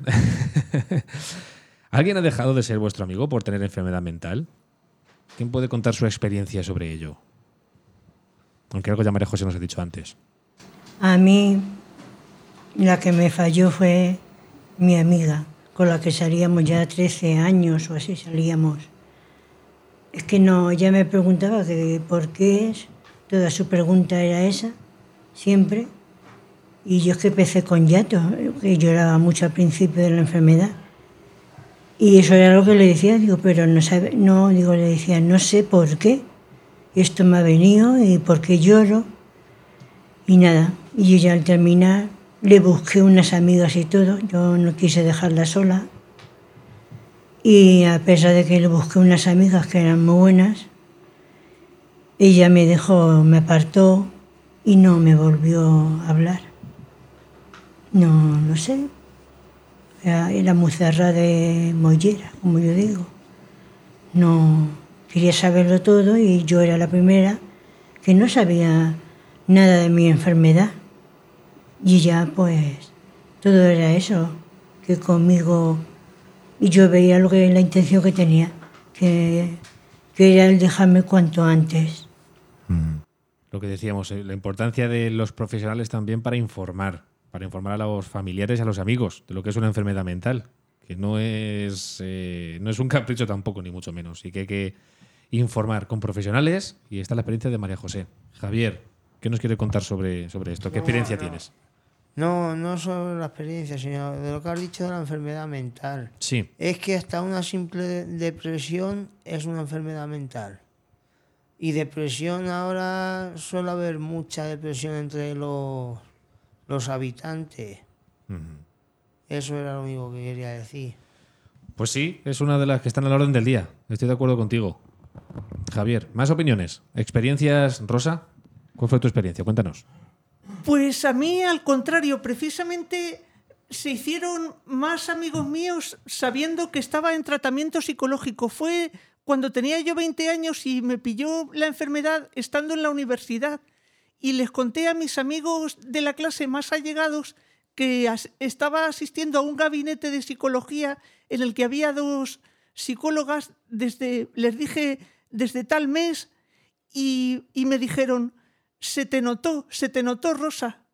¿Alguien ha dejado de ser vuestro amigo por tener enfermedad mental? ¿Quién puede contar su experiencia sobre ello? Aunque algo ya María José nos ha dicho antes. A mí la que me falló fue mi amiga, con la que salíamos ya 13 años o así salíamos. Es que no, ella me preguntaba que por qué es, toda su pregunta era esa, siempre. Y yo es que empecé con llanto, que lloraba mucho al principio de la enfermedad. Y eso era lo que le decía, digo, pero no sabe, no, digo, le decía, no sé por qué esto me ha venido y por qué lloro. Y nada, y ya al terminar le busqué unas amigas y todo, yo no quise dejarla sola. Y a pesar de que le busqué unas amigas que eran muy buenas, ella me dejó, me apartó y no me volvió a hablar. No, no sé. Era, era muy cerrada de mollera, como yo digo. No quería saberlo todo y yo era la primera que no sabía nada de mi enfermedad. Y ya pues todo era eso, que conmigo y yo veía lo que la intención que tenía, que, que era el dejarme cuanto antes. Lo que decíamos, eh, la importancia de los profesionales también para informar, para informar a los familiares y a los amigos de lo que es una enfermedad mental, que no es, eh, no es un capricho tampoco, ni mucho menos, y que hay que informar con profesionales, y esta es la experiencia de María José. Javier, ¿qué nos quiere contar sobre, sobre esto? ¿Qué experiencia tienes? No, no sobre la experiencia, sino de lo que has dicho de la enfermedad mental. Sí. Es que hasta una simple depresión es una enfermedad mental. Y depresión ahora suele haber mucha depresión entre los, los habitantes. Eso era lo único que quería decir. Pues sí, es una de las que están a la orden del día. Estoy de acuerdo contigo. Javier, más opiniones. ¿Experiencias, Rosa? ¿Cuál fue tu experiencia? Cuéntanos. Pues a mí, al contrario, precisamente se hicieron más amigos míos sabiendo que estaba en tratamiento psicológico. Fue cuando tenía yo 20 años y me pilló la enfermedad estando en la universidad y les conté a mis amigos de la clase más allegados que as- estaba asistiendo a un gabinete de psicología en el que había dos psicólogas desde, les dije, desde tal mes y, y me dijeron, se te notó, se te notó, Rosa.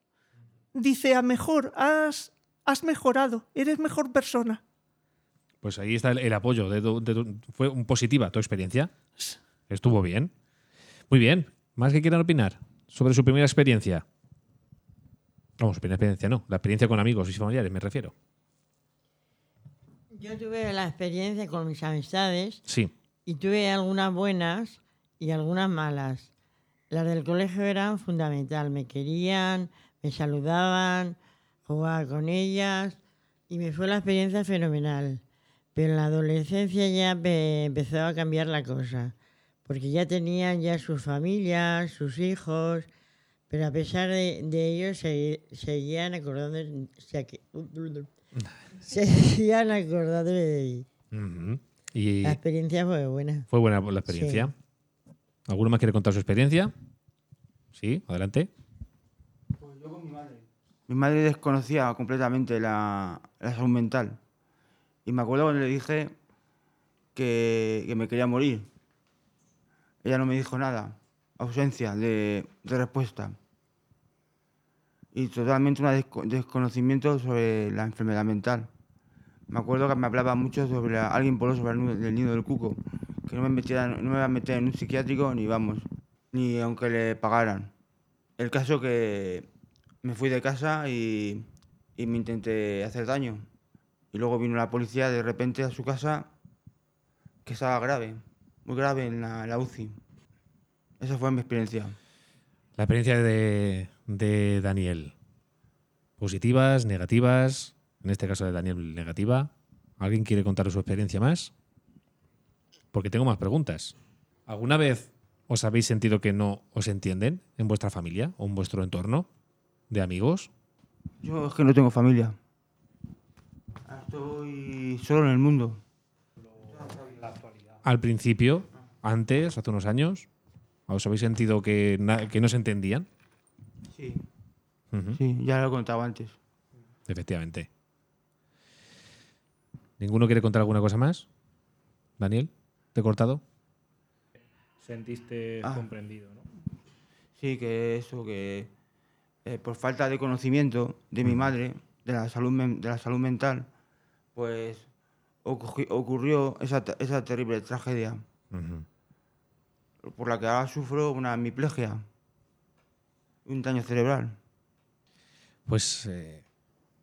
Dice, a mejor, has, has mejorado, eres mejor persona. Pues ahí está el, el apoyo. de tu- de tu- fue un positiva tu experiencia. Estuvo bien. Muy bien. ¿Más que quieran opinar sobre su primera experiencia? Vamos, su primera experiencia no. La experiencia con amigos y familiares, me refiero. Yo tuve la experiencia con mis amistades Sí. y tuve algunas buenas y algunas malas. Las del colegio eran fundamental. Me querían, me saludaban, jugaba con ellas y me fue la experiencia fenomenal. Pero en la adolescencia ya empezó a cambiar la cosa, porque ya tenían ya sus familias, sus hijos, pero a pesar de, de ello se- seguían acordando, se, seguían acordando de Ujú. Y La experiencia fue buena. fue buena la experiencia. ¿Alguno más quiere contar su experiencia? Sí, adelante. Mi madre desconocía completamente la, la salud mental. Y me acuerdo cuando le dije que, que me quería morir. Ella no me dijo nada. Ausencia de, respuesta. Y totalmente un desco- desconocimiento sobre la enfermedad mental. Me acuerdo que me hablaba mucho sobre alguien por sobre el, del nido del cuco. Que no me, metiera, no me iba a meter en un psiquiátrico ni vamos. Ni aunque le pagaran. El caso que me fui de casa y, y me intenté hacer daño. Y luego vino la policía de repente a su casa que estaba grave, muy grave en la, la UCI. Esa fue mi experiencia. La experiencia de, de Daniel. Positivas, negativas. En este caso de Daniel, negativa. ¿Alguien quiere contar su experiencia más? Porque tengo más preguntas. ¿Alguna vez os habéis sentido que no os entienden en vuestra familia o en vuestro entorno de amigos? Yo es que no tengo familia. Estoy solo en el mundo. Al principio, antes, hace unos años, ¿os habéis sentido que, que no se entendían? Sí. Sí, ya lo he contado antes. Efectivamente. ¿Ninguno quiere contar alguna cosa más? Daniel, ¿te he cortado? Sentiste Ah. comprendido, ¿no? Sí, que eso, que eh, por falta de conocimiento de mi madre, de la salud, de la salud mental, pues ocurrió esa, te- esa terrible tragedia, por la que ahora sufro una hemiplegia, un daño cerebral. Pues eh,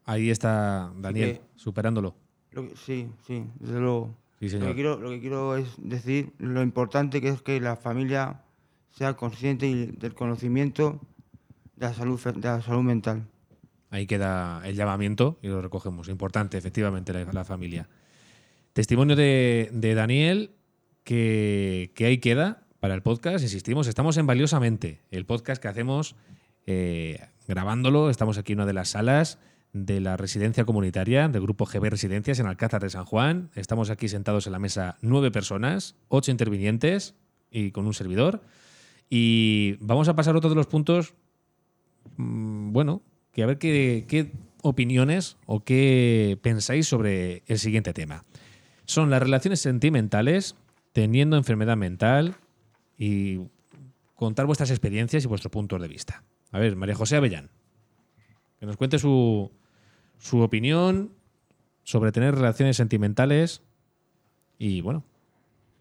ahí está Daniel, que- superándolo. Lo que- sí, sí, desde luego. Sí, Lo que, quiero, lo que quiero es decir lo importante que es que la familia sea consciente del conocimiento de la salud, de la salud mental. Ahí queda el llamamiento y lo recogemos. Importante, efectivamente, la, la familia. Testimonio de, Daniel que, ahí queda para el podcast. Insistimos, estamos en Valiosamente, el podcast que hacemos eh, grabándolo. Estamos aquí en una de las salas de la residencia comunitaria del grupo GB Residencias en Alcázar de San Juan. Estamos aquí sentados en la mesa nueve personas, ocho intervinientes y con un servidor. Y vamos a pasar a otro de los puntos mm, bueno, que a ver qué opiniones o qué pensáis sobre el siguiente tema. Son las relaciones sentimentales teniendo enfermedad mental y contar vuestras experiencias y vuestros puntos de vista. A ver, María José Avellán, que nos cuente su, su opinión sobre tener relaciones sentimentales y, bueno,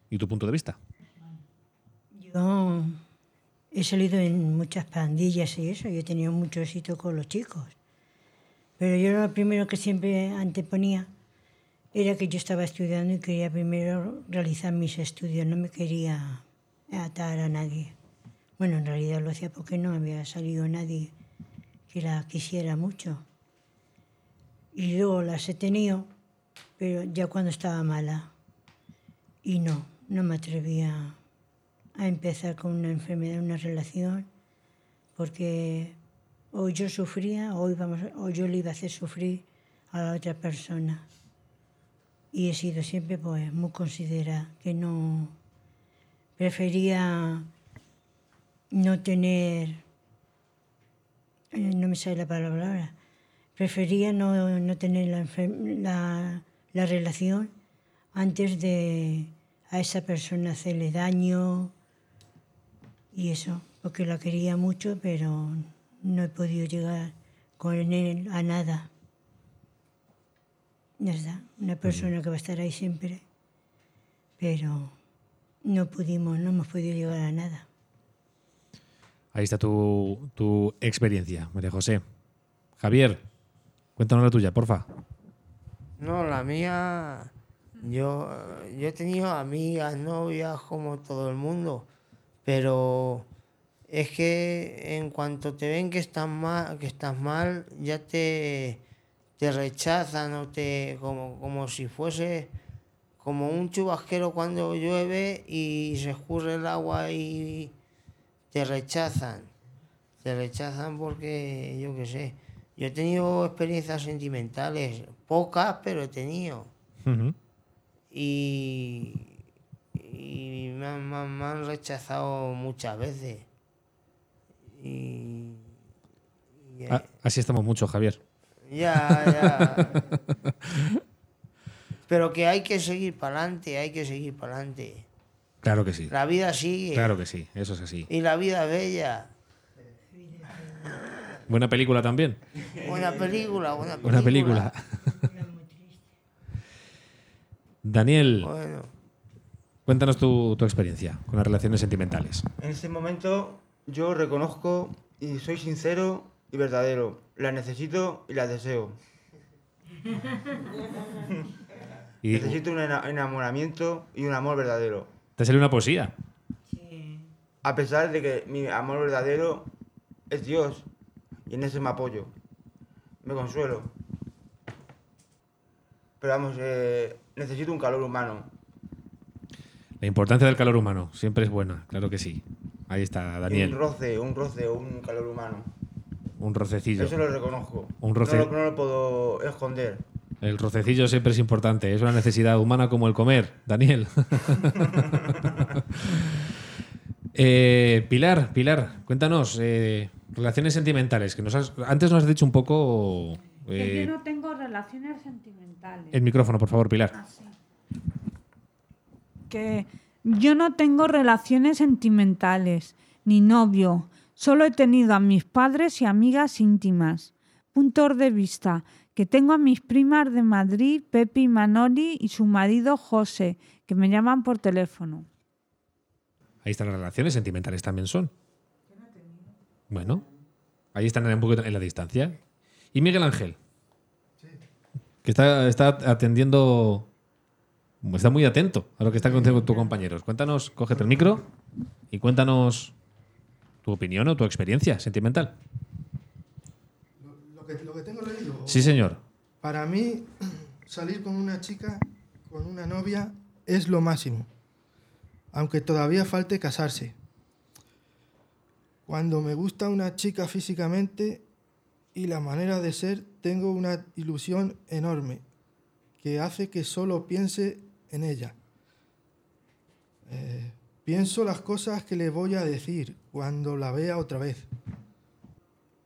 y tu punto de vista. Yo he salido en muchas pandillas y eso, y he tenido mucho éxito con los chicos. Pero yo lo primero que siempre anteponía era que yo estaba estudiando y quería primero realizar mis estudios, no me quería atar a nadie. Bueno, en realidad lo hacía porque no había salido nadie que la quisiera mucho. Y luego las he tenido, pero ya cuando estaba mala. Y no, no me atrevía a empezar con una enfermedad, una relación, porque o yo sufría o, yo le iba a hacer sufrir a la otra persona. Y he sido siempre pues muy considerada, que no prefería no tener, eh, no me sale la palabra ahora, prefería no, no tener la, la relación antes de a esa persona hacerle daño y eso, porque la quería mucho, pero no he podido llegar con él a nada. Ya está, una persona que va a estar ahí siempre, pero no pudimos, no hemos podido llegar a nada. Ahí está tu, tu experiencia, María José. Javier, cuéntanos la tuya, porfa. No, la mía, yo, yo he tenido amigas, novias, como todo el mundo, pero es que en cuanto te ven que estás mal, que estás mal ya te, te rechazan o te, como, como si fuese como un chubasquero cuando llueve y se escurre el agua y te rechazan. Te rechazan porque, yo qué sé, yo he tenido experiencias sentimentales, pocas, pero he tenido. Y, y me, han, me han- me han rechazado muchas veces. Y, y, Ah, así estamos mucho, Javier. Ya, ya. Pero que hay que seguir para adelante, hay que seguir para adelante. Claro que sí. La vida sigue. Claro que sí, eso es así. Y la vida es bella. Buena película también. Buena película, buena película. Buena película. Daniel, Bueno, cuéntanos tu, tu experiencia con las relaciones sentimentales. En ese momento yo reconozco y soy sincero y verdadero. La necesito y la deseo. Y Necesito un ena- enamoramiento y un amor verdadero. te salió una poesía. A pesar de que mi amor verdadero es Dios y en ese me apoyo. Me consuelo. Pero vamos, eh, necesito un calor humano. La importancia del calor humano siempre es buena, claro que sí. Ahí está, Un Daniel. roce, un roce, un calor humano. Un rocecillo. Eso lo reconozco. Un roce. No, lo, no lo puedo esconder. El rocecillo siempre es importante. Es una necesidad humana como el comer, Daniel. Eh, Pilar, Pilar, cuéntanos, eh, relaciones sentimentales, que nos has- antes nos has dicho un poco... Que eh, yo no tengo relaciones sentimentales. el micrófono, por favor, Pilar. Así. Que yo no tengo relaciones sentimentales, ni novio. Solo he tenido a mis padres y amigas íntimas. Puntos de vista. Que tengo a mis primas de Madrid, Pepi y Manoli, y su marido José, que me llaman por teléfono. Ahí están las relaciones sentimentales también son. Bueno, ahí están un poquito en la distancia. ¿Y Miguel Ángel? Que está, está atendiendo. Está muy atento a lo que están contando tus compañeros. Cuéntanos, cógete el micro y cuéntanos tu opinión o tu experiencia sentimental. Lo que, lo que tengo leído. Sí, señor. Para mí, salir con una chica, con una novia, es lo máximo. Aunque todavía falte casarse. Cuando me gusta una chica físicamente y la manera de ser, tengo una ilusión enorme que hace que solo piense en ella. Eh, pienso las cosas que le voy a decir cuando la vea otra vez.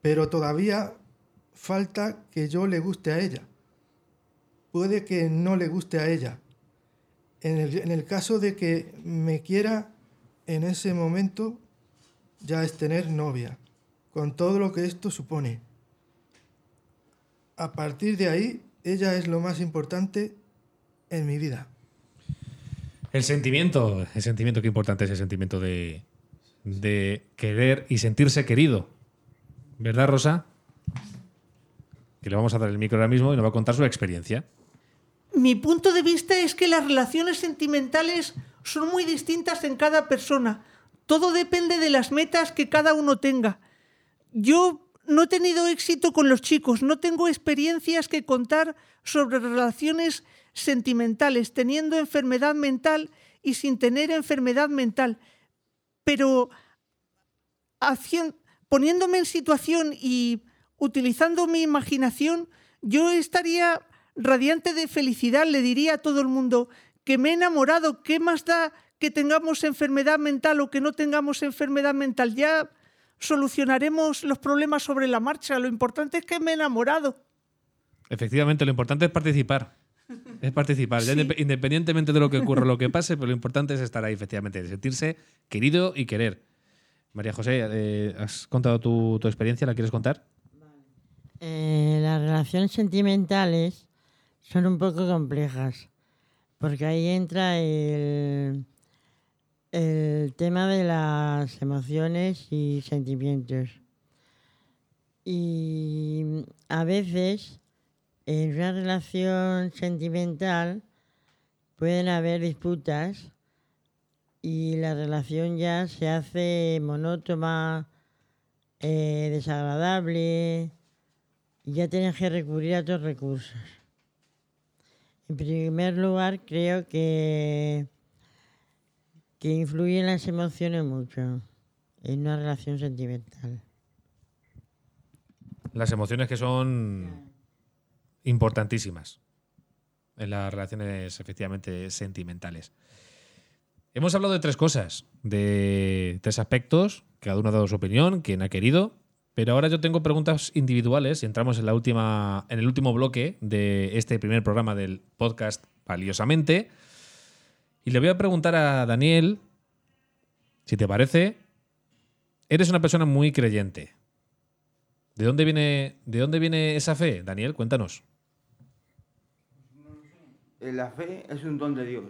Pero todavía falta que yo le guste a ella. Puede que no le guste a ella. En el, en el caso de que me quiera, en ese momento ya es tener novia, con todo lo que esto supone. A partir de ahí, ella es lo más importante en mi vida. El sentimiento, el sentimiento, qué importante es el sentimiento de, querer y sentirse querido. ¿Verdad, Rosa? Que le vamos a dar el micro ahora mismo y nos va a contar su experiencia. Mi punto de vista es que las relaciones sentimentales son muy distintas en cada persona. Todo depende de las metas que cada uno tenga. Yo no he tenido éxito con los chicos, no tengo experiencias que contar sobre relaciones sentimentales, teniendo enfermedad mental y sin tener enfermedad mental. Pero hacien- poniéndome en situación y utilizando mi imaginación, yo estaría radiante de felicidad, le diría a todo el mundo que me he enamorado, ¿qué más da que tengamos enfermedad mental o que no tengamos enfermedad mental? Ya solucionaremos los problemas sobre la marcha, lo importante es que me he enamorado. Efectivamente, lo importante es participar. Es participar, Sí. independientemente de lo que ocurra o lo que pase, pero lo importante es estar ahí, efectivamente, sentirse querido y querer. María José, eh, ¿has contado tu, tu experiencia? ¿La quieres contar? Eh, las relaciones sentimentales son un poco complejas, porque ahí entra el, el tema de las emociones y sentimientos. Y a veces en una relación sentimental pueden haber disputas y la relación ya se hace monótona, eh, desagradable y ya tienes que recurrir a otros recursos. En primer lugar, creo que, que influyen las emociones mucho en una relación sentimental. Las emociones que son importantísimas en las relaciones efectivamente sentimentales. Hemos hablado de tres cosas, de tres aspectos, cada uno ha dado su opinión, quien ha querido, pero ahora yo tengo preguntas individuales y entramos en, la última, en el último bloque de este primer programa del podcast Valiosamente. Y le voy a preguntar a Daniel, si te parece, eres una persona muy creyente. ¿De dónde viene, de dónde viene esa fe, Daniel? Cuéntanos. Eh, La fe es un don de Dios.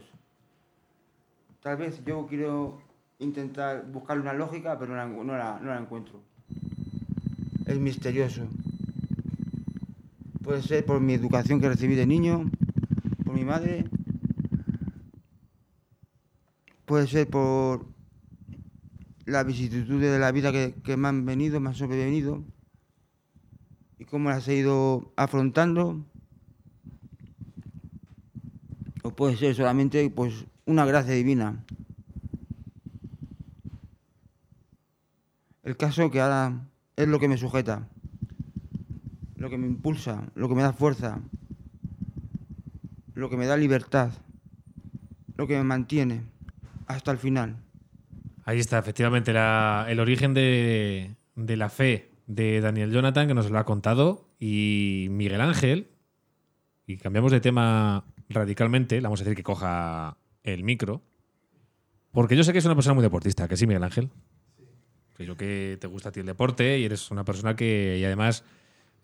Tal vez yo quiero intentar buscar una lógica, pero no la, no la- encuentro. Es misterioso. Puede ser por mi educación que recibí de niño, por mi madre. Puede ser por las vicisitudes de la vida que, que me han venido, me han sobrevenido. Y cómo las he ido afrontando o puede ser solamente pues una gracia divina. El caso que ahora es lo que me sujeta, lo que me impulsa, lo que me da fuerza, lo que me da libertad, lo que me mantiene hasta el final. Ahí está, efectivamente, el origen de la fe de Daniel Jonathan, que nos lo ha contado, y Miguel Ángel. Y cambiamos de tema radicalmente, le vamos a decir que coja el micro. Porque yo sé que es una persona muy deportista, que sí, Miguel Ángel. Que yo que te gusta a ti el deporte y eres una persona que y además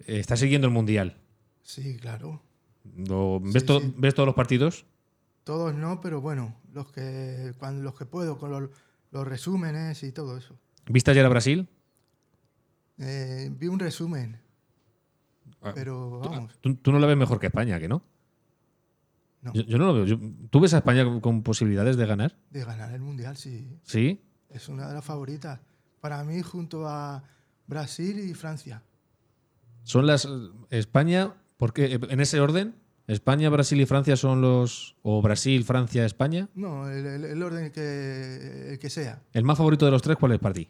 eh, está siguiendo el mundial. Sí, claro. Lo- ¿ves, Sí, to- sí. ¿Ves todos los partidos? Todos no, pero bueno, los que, cuando, los que puedo, con los, los resúmenes y todo eso. ¿Viste ayer a Brasil? Eh, vi un resumen. Pero vamos, Tú, tú no lo ves mejor que España, ¿que no? No. Yo, yo no lo veo. Yo- ¿Tú ves a España con, con posibilidades de ganar? de ganar el mundial, sí. Sí. Es una de las favoritas. Para mí, junto a Brasil y Francia. Son las. España, porque en ese orden, España, Brasil y Francia son los. O Brasil, Francia, España. No, el, el- el orden que, el que sea. ¿El más favorito de los tres cuál es para ti?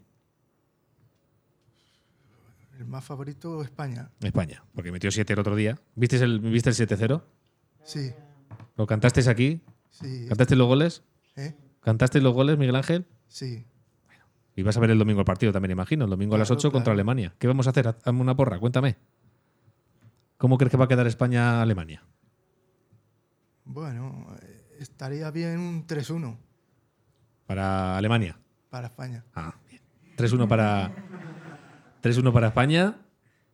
El más favorito, España. España, porque metió 7 el otro día. ¿Viste el, ¿viste el 7-0? Sí, ¿Lo cantasteis aquí? sí. ¿Cantasteis los goles? ¿Eh? ¿Cantasteis los goles, Miguel Ángel? Sí. Y vas a ver el domingo el partido también, imagino. El domingo a las Claro, 8 contra. Alemania. ¿Qué vamos a hacer? Haz- Hazme una porra, cuéntame. ¿Cómo crees que va a quedar España-Alemania? Bueno, eh, estaría bien un 3-1 Para Alemania. para España. Ah, bien. 3-1 para. 3-1 para España.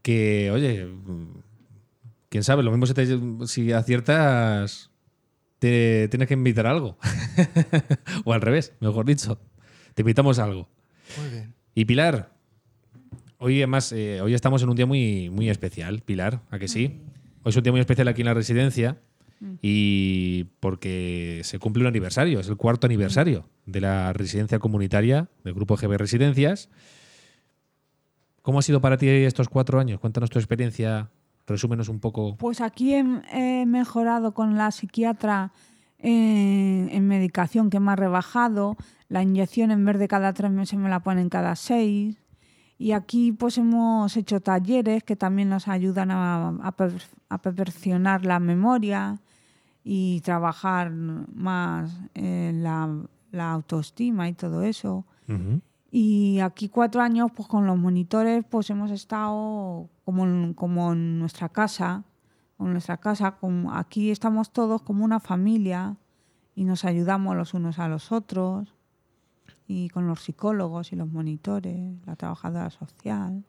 Que, oye, mm, quién sabe, lo mismo si, te- si aciertas. Te tienes que invitar a algo. o al revés, mejor dicho. Te invitamos a algo. Muy bien. Y Pilar, hoy además, eh, hoy estamos en un día muy, muy especial, Pilar, ¿a que sí? Hoy es un día muy especial aquí en la residencia y porque se cumple un aniversario, es el cuarto aniversario de la residencia comunitaria del Grupo GB Residencias. ¿Cómo ha sido para ti estos cuatro años? Cuéntanos tu experiencia, resúmenos un poco. Pues aquí he, he mejorado con la psiquiatra en, en medicación que me ha rebajado. La inyección en vez de cada tres meses me la ponen cada seis. Y aquí pues hemos hecho talleres que también nos ayudan a, a per- a perfeccionar la memoria y trabajar más en la, la autoestima y todo eso. Ujú. Y aquí cuatro años, pues con los monitores, pues hemos estado como en, como en nuestra casa, en nuestra casa, como aquí estamos todos como una familia y nos ayudamos los unos a los otros y con los psicólogos y los monitores, la trabajadora social.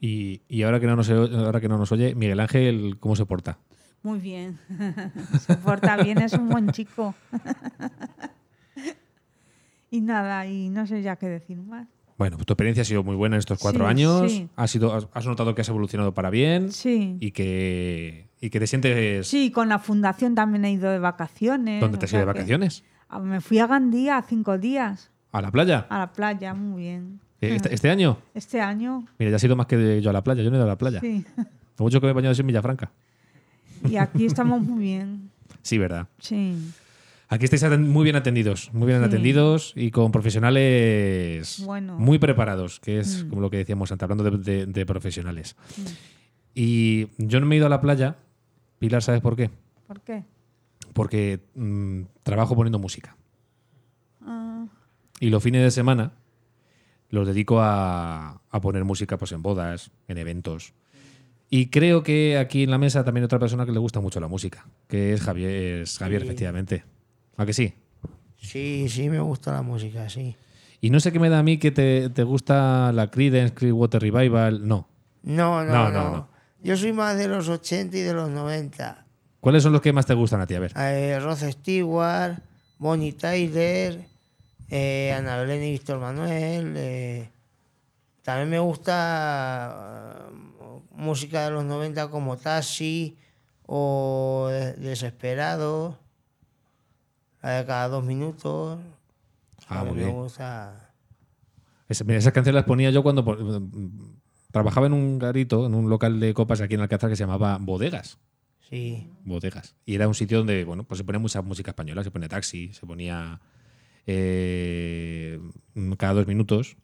Y, y ahora, que no nos, ahora que no nos oye, Miguel Ángel, ¿cómo se porta? Muy bien, se porta bien, es un buen chico. y nada, y no sé ya qué decir más. Bueno, pues tu experiencia ha sido muy buena en estos cuatro Sí, años. sí. Has, sido, has, notado que has evolucionado para bien Sí. y que, y que te sientes... Sí, con la fundación también he ido de vacaciones. ¿Dónde te has ido de vacaciones? Me fui a Gandía cinco días ¿A la playa? a la playa, muy bien. Eh, Este, este año? Este año, Mira, ya has ido más que yo a la playa. Yo no he ido a la playa. sí. Lo mucho que me he bañado es en Villafranca. Y aquí estamos muy bien, Sí, ¿verdad? sí. Aquí estáis muy bien atendidos, muy bien Sí. atendidos y con profesionales Bueno. muy preparados, que es Mm. como lo que decíamos antes, hablando de, de- de profesionales. Y yo no me he ido a la playa, Pilar, ¿sabes por qué? ¿Por qué? Porque mm, trabajo poniendo música. Ah, Y los fines de semana los dedico a, a poner música pues, en bodas, en eventos. Y creo que aquí en la mesa también hay otra persona que le gusta mucho la música, que es Javier, es Javier Sí. efectivamente. ¿A que sí? Sí, sí, me gusta la música, sí. Y no sé qué me da a mí que te, te gusta la Creedence Clearwater Revival. No. No, no, No, no, no, no. Yo soy más de los 80 y de los 90. ¿Cuáles son los que más te gustan a ti? A ver. Eh, Rod Stewart, Bonnie Tyler, eh, Ana Belén y Víctor Manuel. eh, también me gusta eh, música de los 90 como Taxi o De- Desesperado, cada dos minutos. Ah, muy bien. Es- mira, esas canciones las ponía yo cuando po- trabajaba en un garito, en un local de copas aquí en Alcázar que se llamaba Bodegas. Sí, Bodegas. Y era un sitio donde, bueno, pues se ponía mucha música española, se ponía taxi, se ponía eh, cada dos minutos,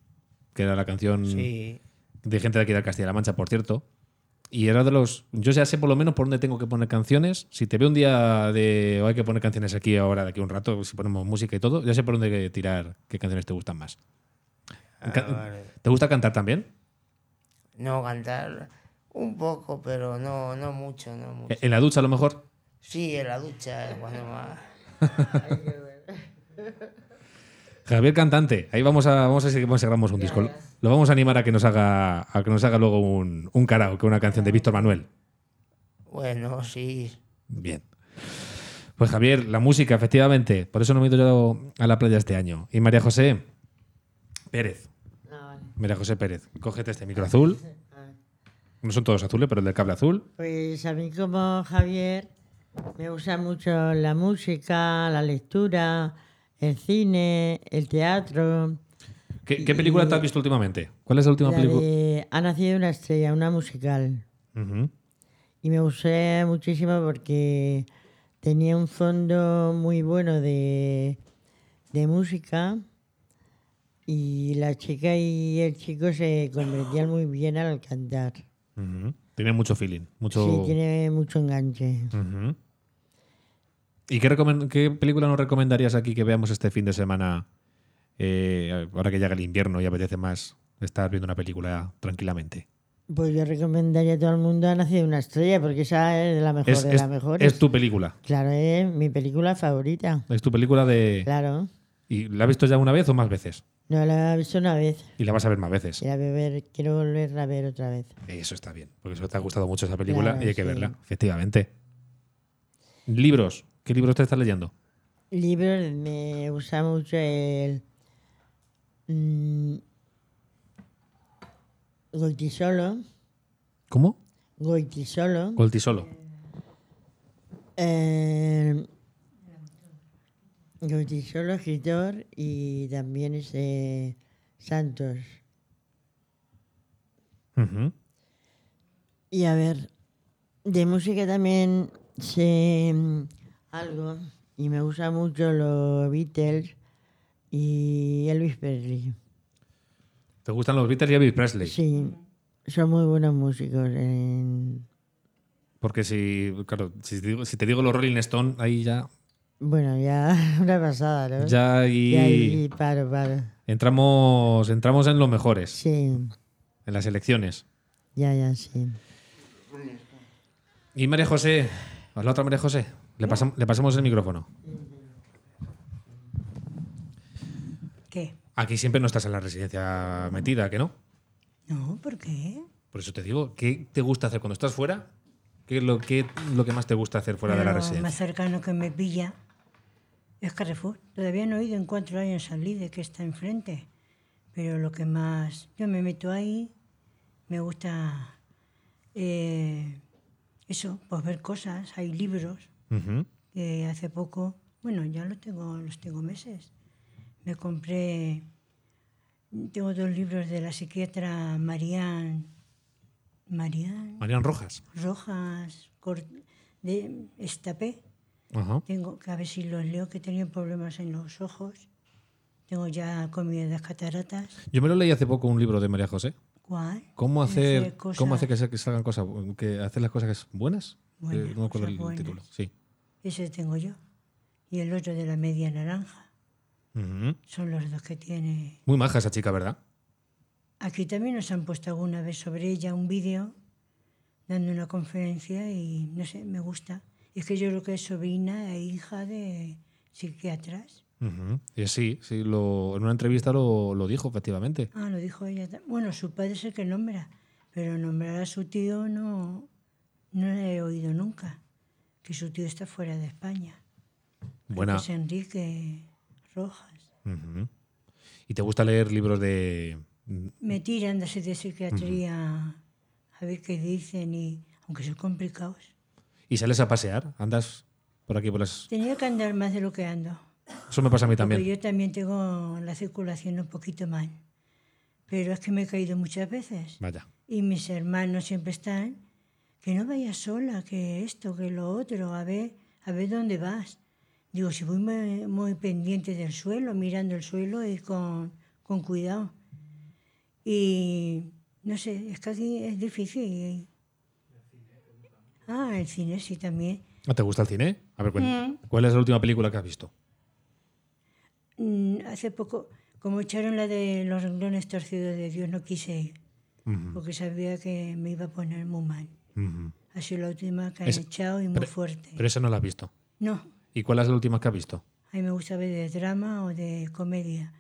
que era la canción sí. de gente de aquí de Castilla-La Mancha, por cierto. Y era de los. Yo ya sé por lo menos por dónde tengo que poner canciones. Si te veo un día de. O hay que poner canciones aquí ahora, de aquí a un rato, si ponemos música y todo, ya sé por dónde tirar qué canciones te gustan más. Ah, vale. ¿Te gusta cantar también? No cantar un poco, pero no, no mucho, no mucho. ¿En la ducha a lo mejor? Sí, en la ducha, cuando más. Javier Cantante, ahí vamos a, vamos a ver si un disco. Lo vamos a animar a que nos haga, a que nos haga luego un, un karaoke, una canción de Víctor Manuel. Bueno, sí. Bien. Pues Javier, la música, efectivamente. Por eso no me he ido yo a la playa este año. Y María José Pérez. María José Pérez, cógete este micro azul. No son todos azules, pero el del cable azul. Pues a mí como Javier me gusta mucho la música, la lectura, el cine, el teatro. ¿Qué, qué película te has visto últimamente? ¿Cuál es la última La película? de Ha nacido una estrella, una musical. Y me gustó muchísimo porque tenía un fondo muy bueno de, de música y la chica y el chico se convertían muy bien al cantar. Tiene mucho feeling. Mucho... Sí, tiene mucho enganche. ¿Y qué, película nos recomendarías aquí que veamos este fin de semana? eh, ahora que llega el invierno y apetece más estar viendo una película tranquilamente. Pues yo recomendaría a todo el mundo Ha nacido una estrella porque esa es de la mejor Es, de es- mejores. es tu película. Claro, es mi película favorita. Es tu película de. Claro. ¿Y la has visto ya una vez o más veces? No la he visto una vez. Y la vas a ver más veces. Y la voy a ver, quiero volverla a ver otra vez. Eso está bien, porque eso te ha gustado mucho esa película Claro, y hay que sí. verla, efectivamente. Libros. ¿Qué libros te estás leyendo? Libros, me gusta mucho el. mm, Goitisolo. ¿Cómo? Goitisolo. Coltisolo. Eh, Goitisolo, escritor, y también es de Santos. Ujú. Y a ver, de música también mm, algo y me gusta mucho los Beatles y Elvis Presley. ¿Te gustan los Beatles y Elvis Presley? Sí, son muy buenos músicos. en- Porque si, claro, si te, digo, si te digo los Rolling Stone, ahí ya, Bueno, ya una pasada, ¿no? ya ahí Y ahí paro, paro. entramos, entramos en los mejores, Sí, en las elecciones. ya, ya, sí. Y María José, ¿a la otra María José? Le, pasam- le pasamos el micrófono. ¿Qué? Aquí siempre no estás en la residencia metida, ¿que no? No, ¿por qué? Por eso te digo, ¿qué te gusta hacer cuando estás fuera? ¿Qué es lo que, lo que más te gusta hacer fuera de la Lo residencia? más cercano que me pilla es Carrefour. Todavía no he ido en cuatro años al líder que está enfrente. Pero lo que más... Yo me meto ahí, me gusta eh, eso, pues ver cosas. Hay libros Ujú. que hace poco, bueno, ya los tengo, los tengo meses. Me compré, tengo dos libros de la psiquiatra Marian, Marian Marian Rojas. Rojas, de Estapé. Ajá. Tengo que a ver si los leo, que he tenido problemas en los ojos. Tengo ya comido las cataratas. Yo me lo leí hace poco un libro de María José. ¿Cuál? ¿Cómo hacer, Hacer cómo hacer que, salgan cosas, que hacer las cosas buenas? Buenas, Eh, no me acuerdo el buenas. título. Sí. Ese tengo yo. Y el otro de la media naranja. Ujú. Son los dos que tiene. Muy maja esa chica, ¿verdad? Aquí también nos han puesto alguna vez sobre ella un vídeo dando una conferencia y no sé, me gusta. Es que yo creo que es sobrina e hija de psiquiatras. Ujú. Y sí, sí lo, en una entrevista lo, lo dijo, efectivamente. Ah, lo dijo ella. Bueno, su padre es el que nombra, pero nombrar a su tío no, no lo he oído nunca. Que su tío está fuera de España. Buena. Es Enrique Rojas. Ujú. ¿Y te gusta leer libros de... Me tiran de así de psiquiatría a ver qué dicen y aunque son complicados. ¿Y sales a pasear? ¿Andas por aquí por las...? Tenía que andar más de lo que ando. Eso me pasa a mí Porque también. yo también tengo la circulación un poquito mal. Pero es que me he caído muchas veces. Vaya. Y mis hermanos siempre están, que no vayas sola, que esto, que lo otro, a ver, a ver dónde vas. Digo, si voy muy, muy pendiente del suelo, mirando el suelo y con, con cuidado. Y no sé, es casi es difícil. Ah, el cine sí también. ¿No ¿Te gusta el cine? A ver, cuen- Mm. ¿cuál es la última película que has visto? Mm, Hace poco, como echaron la de los renglones torcidos de Dios, no quise ir, porque sabía que me iba a poner muy mal. Ha sido la última que han Es- echado y muy pero- fuerte. Pero esa no la has visto. No, ¿Y cuál es la última que has visto? a mí me gusta ver de drama o de comedia.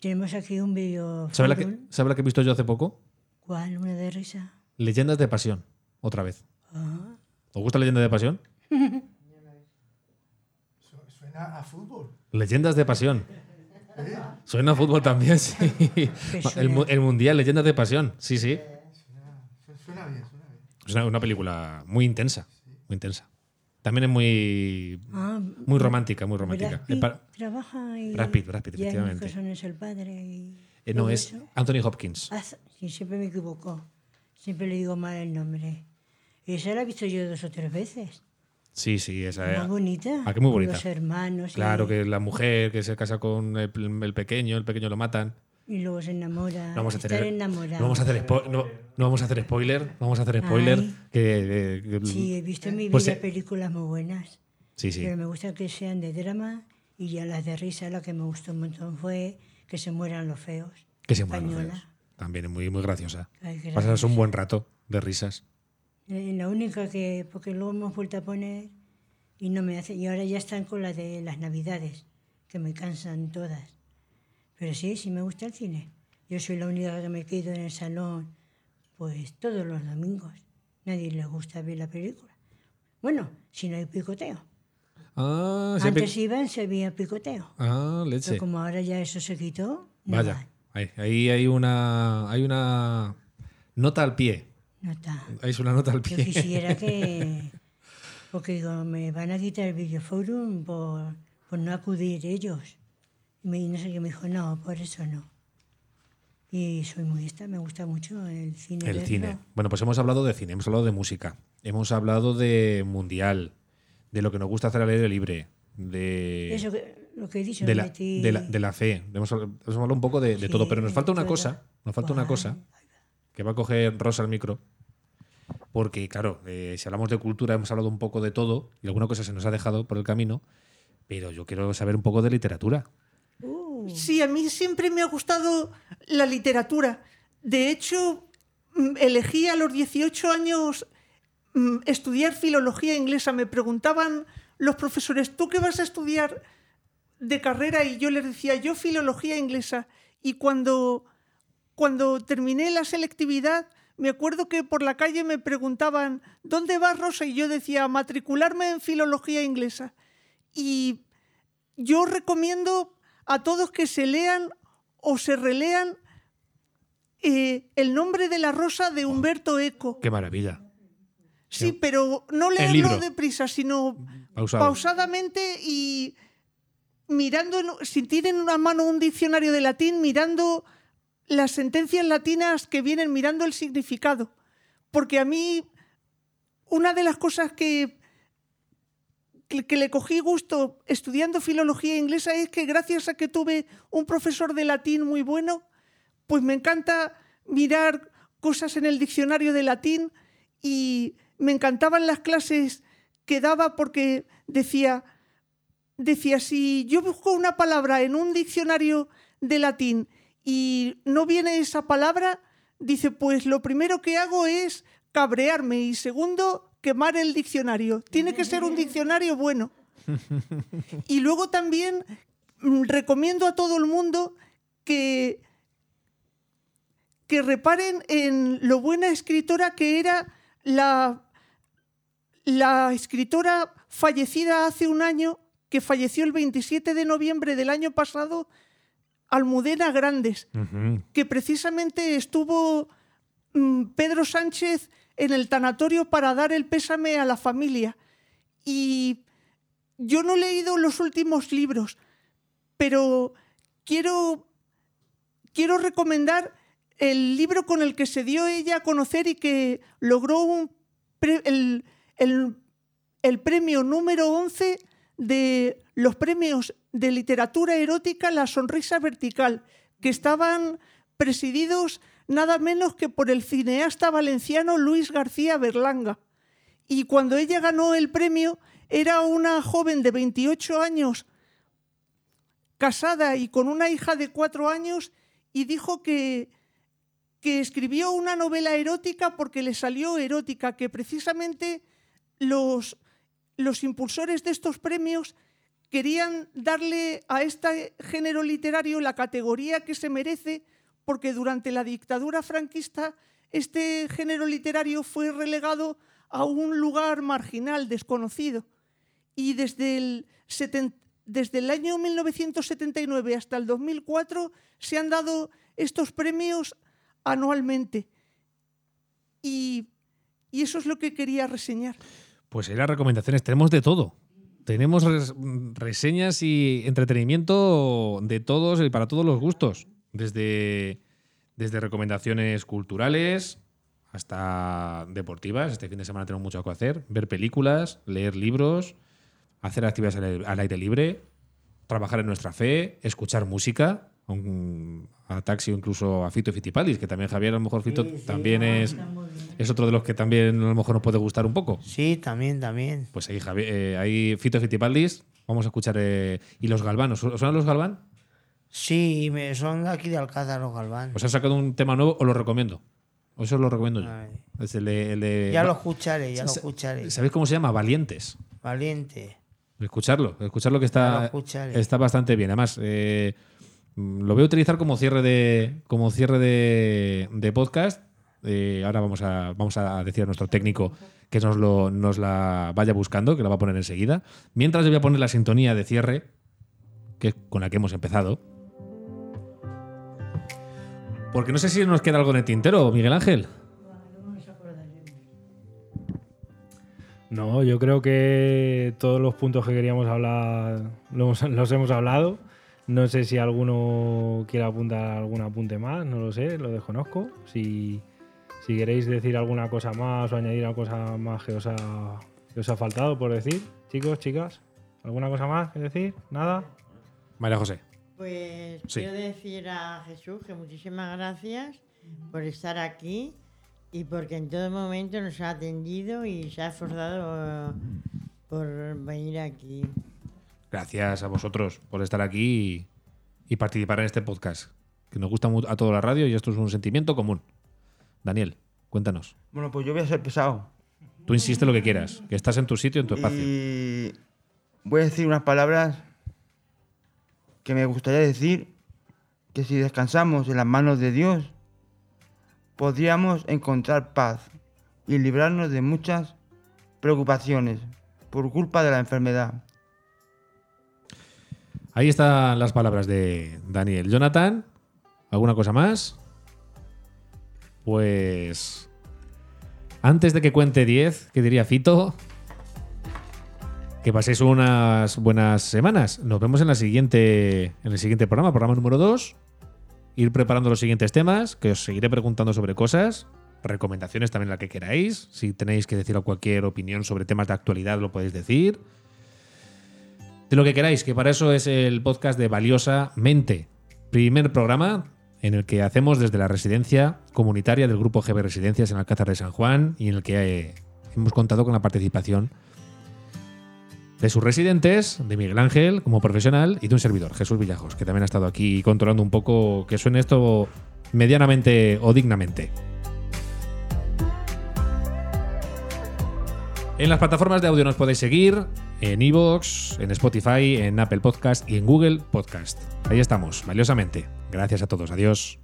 Tenemos aquí un vídeo. ¿Sabes la, que, fútbol. ¿Sabe la que he visto yo hace poco? ¿Cuál? ¿Una de risa? Leyendas de Pasión. Otra vez. Ah, ¿Os gusta Leyendas de Pasión? Su- Suena a fútbol. Leyendas de Pasión. Suena a fútbol también, sí. El, mu- el Mundial, Leyendas de Pasión. Sí, sí. Es una, una película muy intensa, muy intensa. También es muy, Ah, muy romántica, muy romántica. Brad Pitt pa- trabaja y. Brad Pitt, Brad Pitt, y Arnold efectivamente. Es el padre. Y eh, no, es eso. Anthony Hopkins. Ah, sí, siempre me equivoco. Siempre le digo mal el nombre. Esa la he visto yo dos o tres veces. Sí, sí, esa es. Muy bonita. Ah, que muy bonita. Los hermanos. y- Claro, que la mujer que se casa con el, el pequeño, el pequeño lo matan. Y luego se enamora. No vamos a estar hacer, enamorado. no vamos a hacer, spo- no, no vamos a hacer spoiler. Vamos a hacer spoiler. Ay. Que, que- que- Sí, he visto en mi vida Pues, eh, películas muy buenas. sí, sí. Pero me gusta que sean de drama y ya las de risa, la que me gustó un montón fue que se mueran los feos. Que se mueran los feos. También es muy, muy graciosa. Ay, Pasas un buen rato de risas. Eh, La única que, porque luego hemos vuelto a poner y no me hace, y ahora ya están con la de las navidades, que me cansan todas. Pero sí, sí me gusta el cine. Yo soy la única que me quedo en el salón, pues todos los domingos. Nadie le gusta ver la película. Bueno, si no hay picoteo. Ah, Antes iban, se veía picoteo. ah leche. Pero como ahora ya eso se quitó, Vaya. van. Ahí, ahí hay una hay una nota al pie. No está. Ahí es una nota al Yo pie. quisiera que. Porque digo, me van a quitar el videoforum por, por no acudir ellos. Y me, no sé qué me dijo, no, por eso no. Y soy muy esta, me gusta mucho el cine. El verlo. cine. Bueno, pues hemos hablado de cine, hemos hablado de música, hemos hablado de mundial, de lo que nos gusta hacer al aire libre, de, Eso que, lo que he dicho, de, la, metí- de, la, de la fe. Hemos, hemos hablado un poco de, de Sí, todo, pero nos falta una todo. cosa, nos falta una cosa que va a coger Rosa el micro. Porque, claro, eh, si hablamos de cultura, hemos hablado un poco de todo y alguna cosa se nos ha dejado por el camino, pero yo quiero saber un poco de literatura. Sí, a mí siempre me ha gustado la literatura. De hecho, mm, elegí a los 18 años mm, estudiar filología inglesa. Me preguntaban los profesores, ¿tú qué vas a estudiar de carrera? Y yo les decía, yo filología inglesa. Y cuando, cuando terminé la selectividad, me acuerdo que por la calle me preguntaban, ¿dónde vas, Rosa? Y yo decía, matricularme en filología inglesa. Y yo recomiendo a todos que se lean o se relean eh, El nombre de la rosa de Humberto Eco. ¡Qué maravilla! Sí, pero no leerlo deprisa, sino Pausado. pausadamente y mirando, si tienen en una mano un diccionario de latín, mirando las sentencias latinas que vienen, mirando el significado. Porque a mí, una de las cosas que, que, le cogí gusto estudiando filología inglesa es que gracias a que tuve un profesor de latín muy bueno, pues me encanta mirar cosas en el diccionario de latín y me encantaban las clases que daba porque decía, decía, si yo busco una palabra en un diccionario de latín y no viene esa palabra, dice, pues lo primero que hago es cabrearme y segundo, quemar el diccionario. Tiene que ser un diccionario bueno. Y luego también mm, recomiendo a todo el mundo que, que reparen en lo buena escritora que era la, la escritora fallecida hace un año, que falleció el 27 de noviembre del año pasado, Almudena Grandes, que precisamente estuvo mm, Pedro Sánchez en el tanatorio para dar el pésame a la familia. Y yo no he leído los últimos libros, pero quiero, quiero recomendar el libro con el que se dio ella a conocer y que logró el, el- el premio número 11 de los premios de literatura erótica La Sonrisa Vertical, que estaban presididos nada menos que por el cineasta valenciano Luis García Berlanga. Y cuando ella ganó el premio, era una joven de 28 años, casada y con una hija de cuatro años, y dijo que, que escribió una novela erótica porque le salió erótica, que precisamente los, los impulsores de estos premios querían darle a este género literario la categoría que se merece, porque durante la dictadura franquista este género literario fue relegado a un lugar marginal, desconocido. Y desde el, desde el año 1979 hasta el 2004 se han dado estos premios anualmente. Y, Y eso es lo que quería reseñar. Pues las recomendaciones, tenemos de todo. Tenemos res- reseñas y entretenimiento de todos y para todos los gustos. Desde, desde recomendaciones culturales hasta deportivas. Este fin de semana tenemos mucho que hacer. Ver películas, leer libros, hacer actividades al, aire libre, trabajar en nuestra fe, escuchar música. a un- a Taxi o incluso a Fito y Fitipaldis, que también Javier, a lo mejor Fito también es, es otro de los que también a lo mejor nos puede gustar un poco. Sí, también, también. Pues ahí, Javi- eh, ahí Fito Fitipaldis, vamos a escuchar. eh, y los Galvanos, ¿os suenan los Galván? Sí, me, son de aquí de Alcázar los Galván. ¿Os han sacado un tema nuevo o lo recomiendo? O eso os lo recomiendo yo. Ay. Es el de- el de- ya lo escucharé, ya lo escucharé. ¿Sabéis cómo se llama? Valientes. Valiente. Escucharlo, escucharlo que está, está bastante bien. Además, eh, lo voy a utilizar como cierre de, como cierre de, de podcast. Eh, ahora vamos a, vamos a decir a nuestro técnico que nos, lo, nos la vaya buscando, que la va a poner enseguida. Mientras yo voy a poner la sintonía de cierre, que es con la que hemos empezado. Porque no sé si nos queda algo en el tintero, Miguel Ángel. No, yo creo que todos los puntos que queríamos hablar los, los hemos hablado. No sé si alguno quiere apuntar algún apunte más, no lo sé, lo desconozco. Si, si queréis decir alguna cosa más o añadir alguna cosa más que os, ha, que os ha faltado por decir, chicos, chicas, ¿alguna cosa más que decir? ¿Nada? María José. Pues Sí. quiero decir a Jesús que muchísimas gracias por estar aquí y porque en todo momento nos ha atendido y se ha esforzado por venir aquí. Gracias a vosotros por estar aquí y, y participar en este podcast, que nos gusta a toda la radio y esto es un sentimiento común. Daniel, cuéntanos. Bueno, pues yo voy a ser pesado. Tú insiste lo que quieras, que estás en tu sitio, en tu espacio. Y voy a decir unas palabras que me gustaría decir que si descansamos en las manos de Dios, podríamos encontrar paz y librarnos de muchas preocupaciones por culpa de la enfermedad. Ahí están las palabras de Daniel. Jonathan, ¿alguna cosa más? Pues antes de que cuente 10, que diría Fito, que paséis unas buenas semanas. Nos vemos en, la siguiente, en el siguiente programa, programa número 2. Ir preparando los siguientes temas, que os seguiré preguntando sobre cosas. Recomendaciones también la que queráis. Si tenéis que decir cualquier opinión sobre temas de actualidad, lo podéis decir. De lo que queráis, que para eso es el podcast de Valiosa Mente. Primer programa en el que hacemos desde la residencia comunitaria del grupo GB Residencias en Alcázar de San Juan y en el que eh, hemos contado con la participación de sus residentes, de Miguel Ángel como profesional y de un servidor, Jesús Villajos, que también ha estado aquí controlando un poco que suene esto medianamente o dignamente. En las plataformas de audio nos podéis seguir, en Evox, en Spotify, en Apple Podcast y en Google Podcast. Ahí estamos, valiosamente. Gracias a todos, adiós.